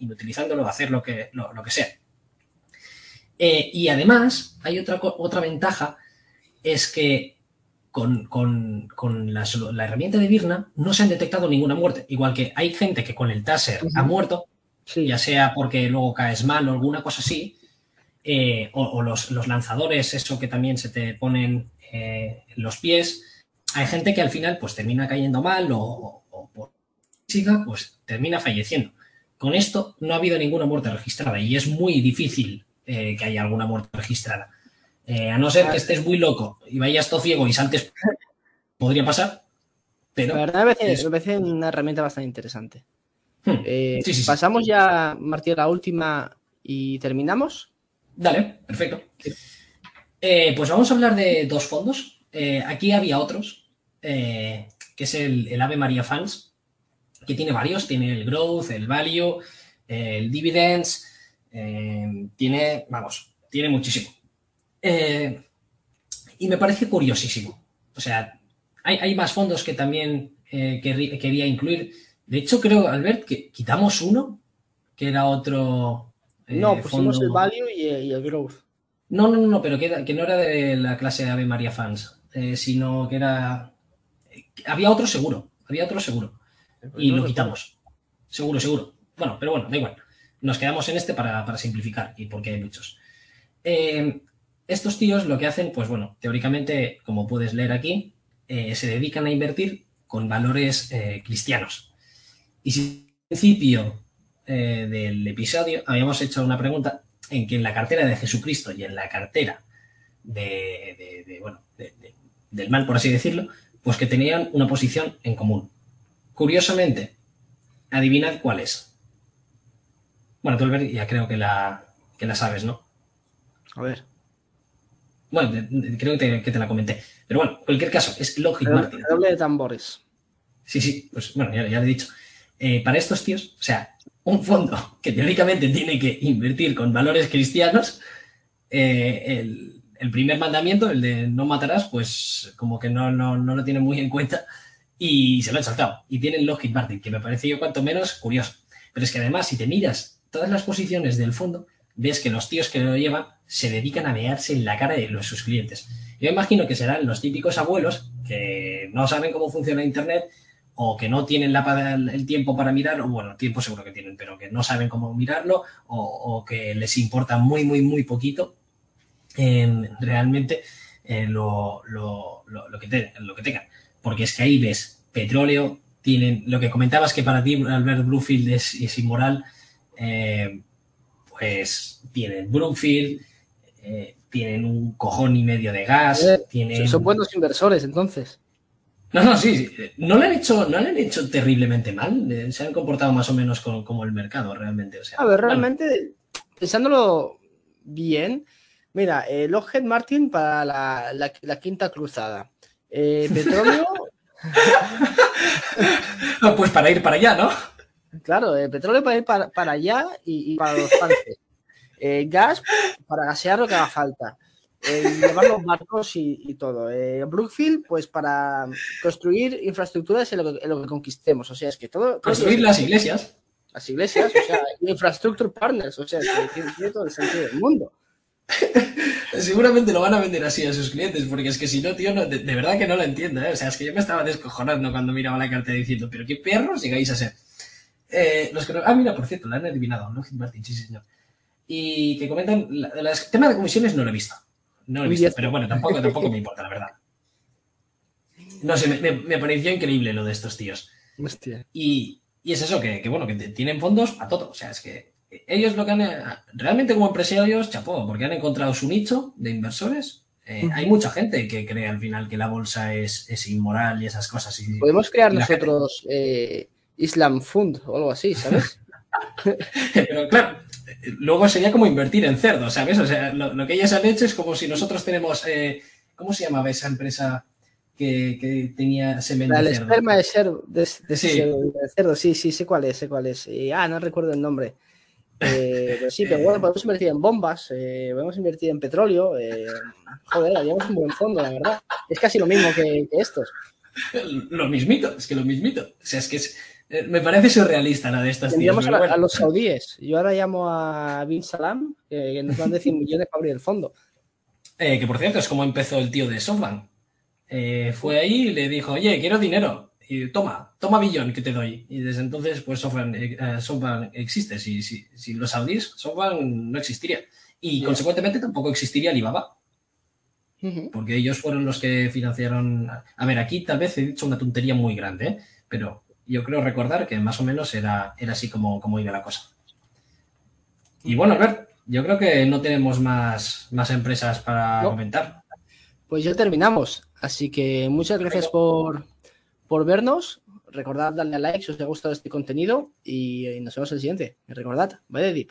S1: inutilizándolo, hacer lo que, lo, que sea. Eh, y además, hay otra, otra ventaja, es que con, la, herramienta de Virna no se han detectado ninguna muerte. Igual que hay gente que con el taser ha muerto, ya sea porque luego caes mal o alguna cosa así, eh, o, los, lanzadores, eso que también se te ponen eh, en los pies. Hay gente que al final pues termina cayendo mal o, por física pues termina falleciendo. Con esto no ha habido ninguna muerte registrada y es muy difícil eh, que haya alguna muerte registrada. A no ser que estés muy loco y vayas todo ciego y saltes, podría pasar. Pero
S2: la verdad me parece, una herramienta bastante interesante. Hmm. Pasamos ya, Martín, a la última y terminamos.
S1: Dale, perfecto. Eh, pues vamos a hablar de dos fondos. aquí había otros, que es el, Ave María Fans, que tiene varios. Tiene el Growth, el Value, el Dividends. tiene, vamos, tiene muchísimo. Eh, y me parece curiosísimo. O sea, hay, más fondos que también eh, quería incluir. De hecho, creo, Albert, que quitamos uno, que era otro.
S2: Eh, no, pusimos el Value y, el Growth.
S1: No, no, no, pero que, que, no era de la clase Ave María Fans, sino que era. Había otro seguro, había otro seguro. Y lo quitamos. Seguro, seguro. Bueno, pero bueno, da igual. Nos quedamos en este para, para simplificar y porque hay muchos. Eh, estos tíos lo que hacen, pues bueno, teóricamente, como puedes leer aquí, eh, se dedican a invertir con valores eh, cristianos. Y si al principio eh, del episodio habíamos hecho una pregunta en que en la cartera de Jesucristo y en la cartera de, bueno, del mal, por así decirlo, pues que tenían una posición en común. Curiosamente, adivinad cuál es. Bueno, tú, ya creo que la, que la sabes, ¿no?
S2: A ver.
S1: Bueno, creo que te, la comenté. Pero bueno, en cualquier caso, es Logic Martin.
S2: Doble de tambores.
S1: Sí, sí, pues bueno, ya, lo he dicho. Eh, para estos tíos, o sea, un fondo que teóricamente tiene que invertir con valores cristianos, eh, el, primer mandamiento, el de no matarás, pues como que no, no, no lo tiene muy en cuenta y se lo han saltado. Y tienen Logic Martin, que me parece yo cuanto menos curioso. Pero es que además, si te miras todas las posiciones del fondo, ves que los tíos que lo llevan se dedican a mearse en la cara de los, sus clientes. Yo imagino que serán los típicos abuelos que no saben cómo funciona Internet o que no tienen la, el tiempo para mirarlo, bueno, tiempo seguro que tienen, pero que no saben cómo mirarlo o, que les importa muy, muy, muy poquito em, realmente eh, lo, lo, lo, que lo que tengan. Porque es que ahí ves petróleo, tienen lo que comentabas que para ti Albert Bluefield es, es inmoral, eh, pues tienen Brookfield, eh, tienen un cojón y medio de gas. Eh,
S2: son buenos inversores, entonces.
S1: No, no, sí, No le han hecho, no le han hecho terriblemente mal. Eh, se han comportado más o menos como, el mercado, realmente. O sea,
S2: a ver, realmente, pensándolo bien, mira, eh, Lockheed Martin para la, quinta cruzada. petróleo.
S1: pues para ir para allá, ¿no?
S2: Claro, petróleo para ir para, allá y, y para los tanques. Eh, gas para gasear lo que haga falta. Eh, llevar los barcos y, todo. Eh, Brookfield, pues para construir infraestructuras en lo, que, conquistemos. O sea, es que todo.
S1: Construir las iglesias.
S2: las iglesias, o sea, infrastructure partners, o sea, tiene, tiene todo el sentido del mundo.
S1: Seguramente lo van a vender así a sus clientes, porque es que si no, tío, no, de, de, verdad que no lo entiendo, ¿eh? O sea, es que yo me estaba descojonando cuando miraba la carta diciendo, pero qué perros llegáis a ser. Eh, los que, ah, mira, por cierto, la han adivinado, ¿no? Martin, sí, señor. Y que comentan, el tema de comisiones no lo he visto. No lo he visto, pero bueno, tampoco, tampoco me importa, la verdad. No sé, me, me, pareció increíble lo de estos tíos.
S2: Hostia.
S1: Y, y es eso, que, que, bueno, que tienen fondos a todo. O sea, es que ellos lo que han. Realmente, como empresarios, chapó, porque han encontrado su nicho de inversores. Eh, uh -huh. Hay mucha gente que cree al final que la bolsa es, es inmoral y esas cosas. Y,
S2: Podemos crear nosotros eh, Islam Fund o algo así, ¿sabes?
S1: Pero claro, luego sería como invertir en cerdo, ¿sabes? O sea, lo, lo que ellos han hecho es como si nosotros tenemos. Eh, ¿Cómo se llamaba esa empresa? Que, que, tenía semen
S2: la,
S1: de cerdo.
S2: esperma de, cerdo, de, de,
S1: Sí.
S2: de cerdo, sí, sí, sé cuál es, sé cuál es. Ah, no recuerdo el nombre. Eh, pero sí, pero bueno, podemos invertir en bombas, eh, podemos invertir en petróleo. Eh, joder, haríamos un buen fondo, la verdad. Es casi lo mismo que, que estos.
S1: Lo mismito, es que lo mismito. O sea, es que es, me parece surrealista la de estas
S2: Tendríamos a, bueno. a, los saudíes. Yo ahora llamo a Bin Salam, que, nos van a decir millones para abrir el fondo.
S1: Eh, que por cierto, es como empezó el tío de SoftBank. Eh, fue ahí y le dijo, oye, quiero dinero. Y toma, toma billón que te doy. Y desde entonces, pues SoftBank, eh, SoftBank existe. Si, si, si los saudíes, SoftBank no existiría. Y yeah. consecuentemente tampoco existiría Alibaba. Uh -huh. Porque ellos fueron los que financiaron. A ver, aquí tal vez he dicho una tontería muy grande, ¿eh? pero yo creo recordar que más o menos era, era así como, como iba la cosa. Y bueno, Albert, yo creo que no tenemos más, más empresas para no. comentar.
S2: Pues ya terminamos. Así que muchas gracias por, por vernos. Recordad darle a like si os ha gustado este contenido y nos vemos en el siguiente. Y recordad, vaya deep.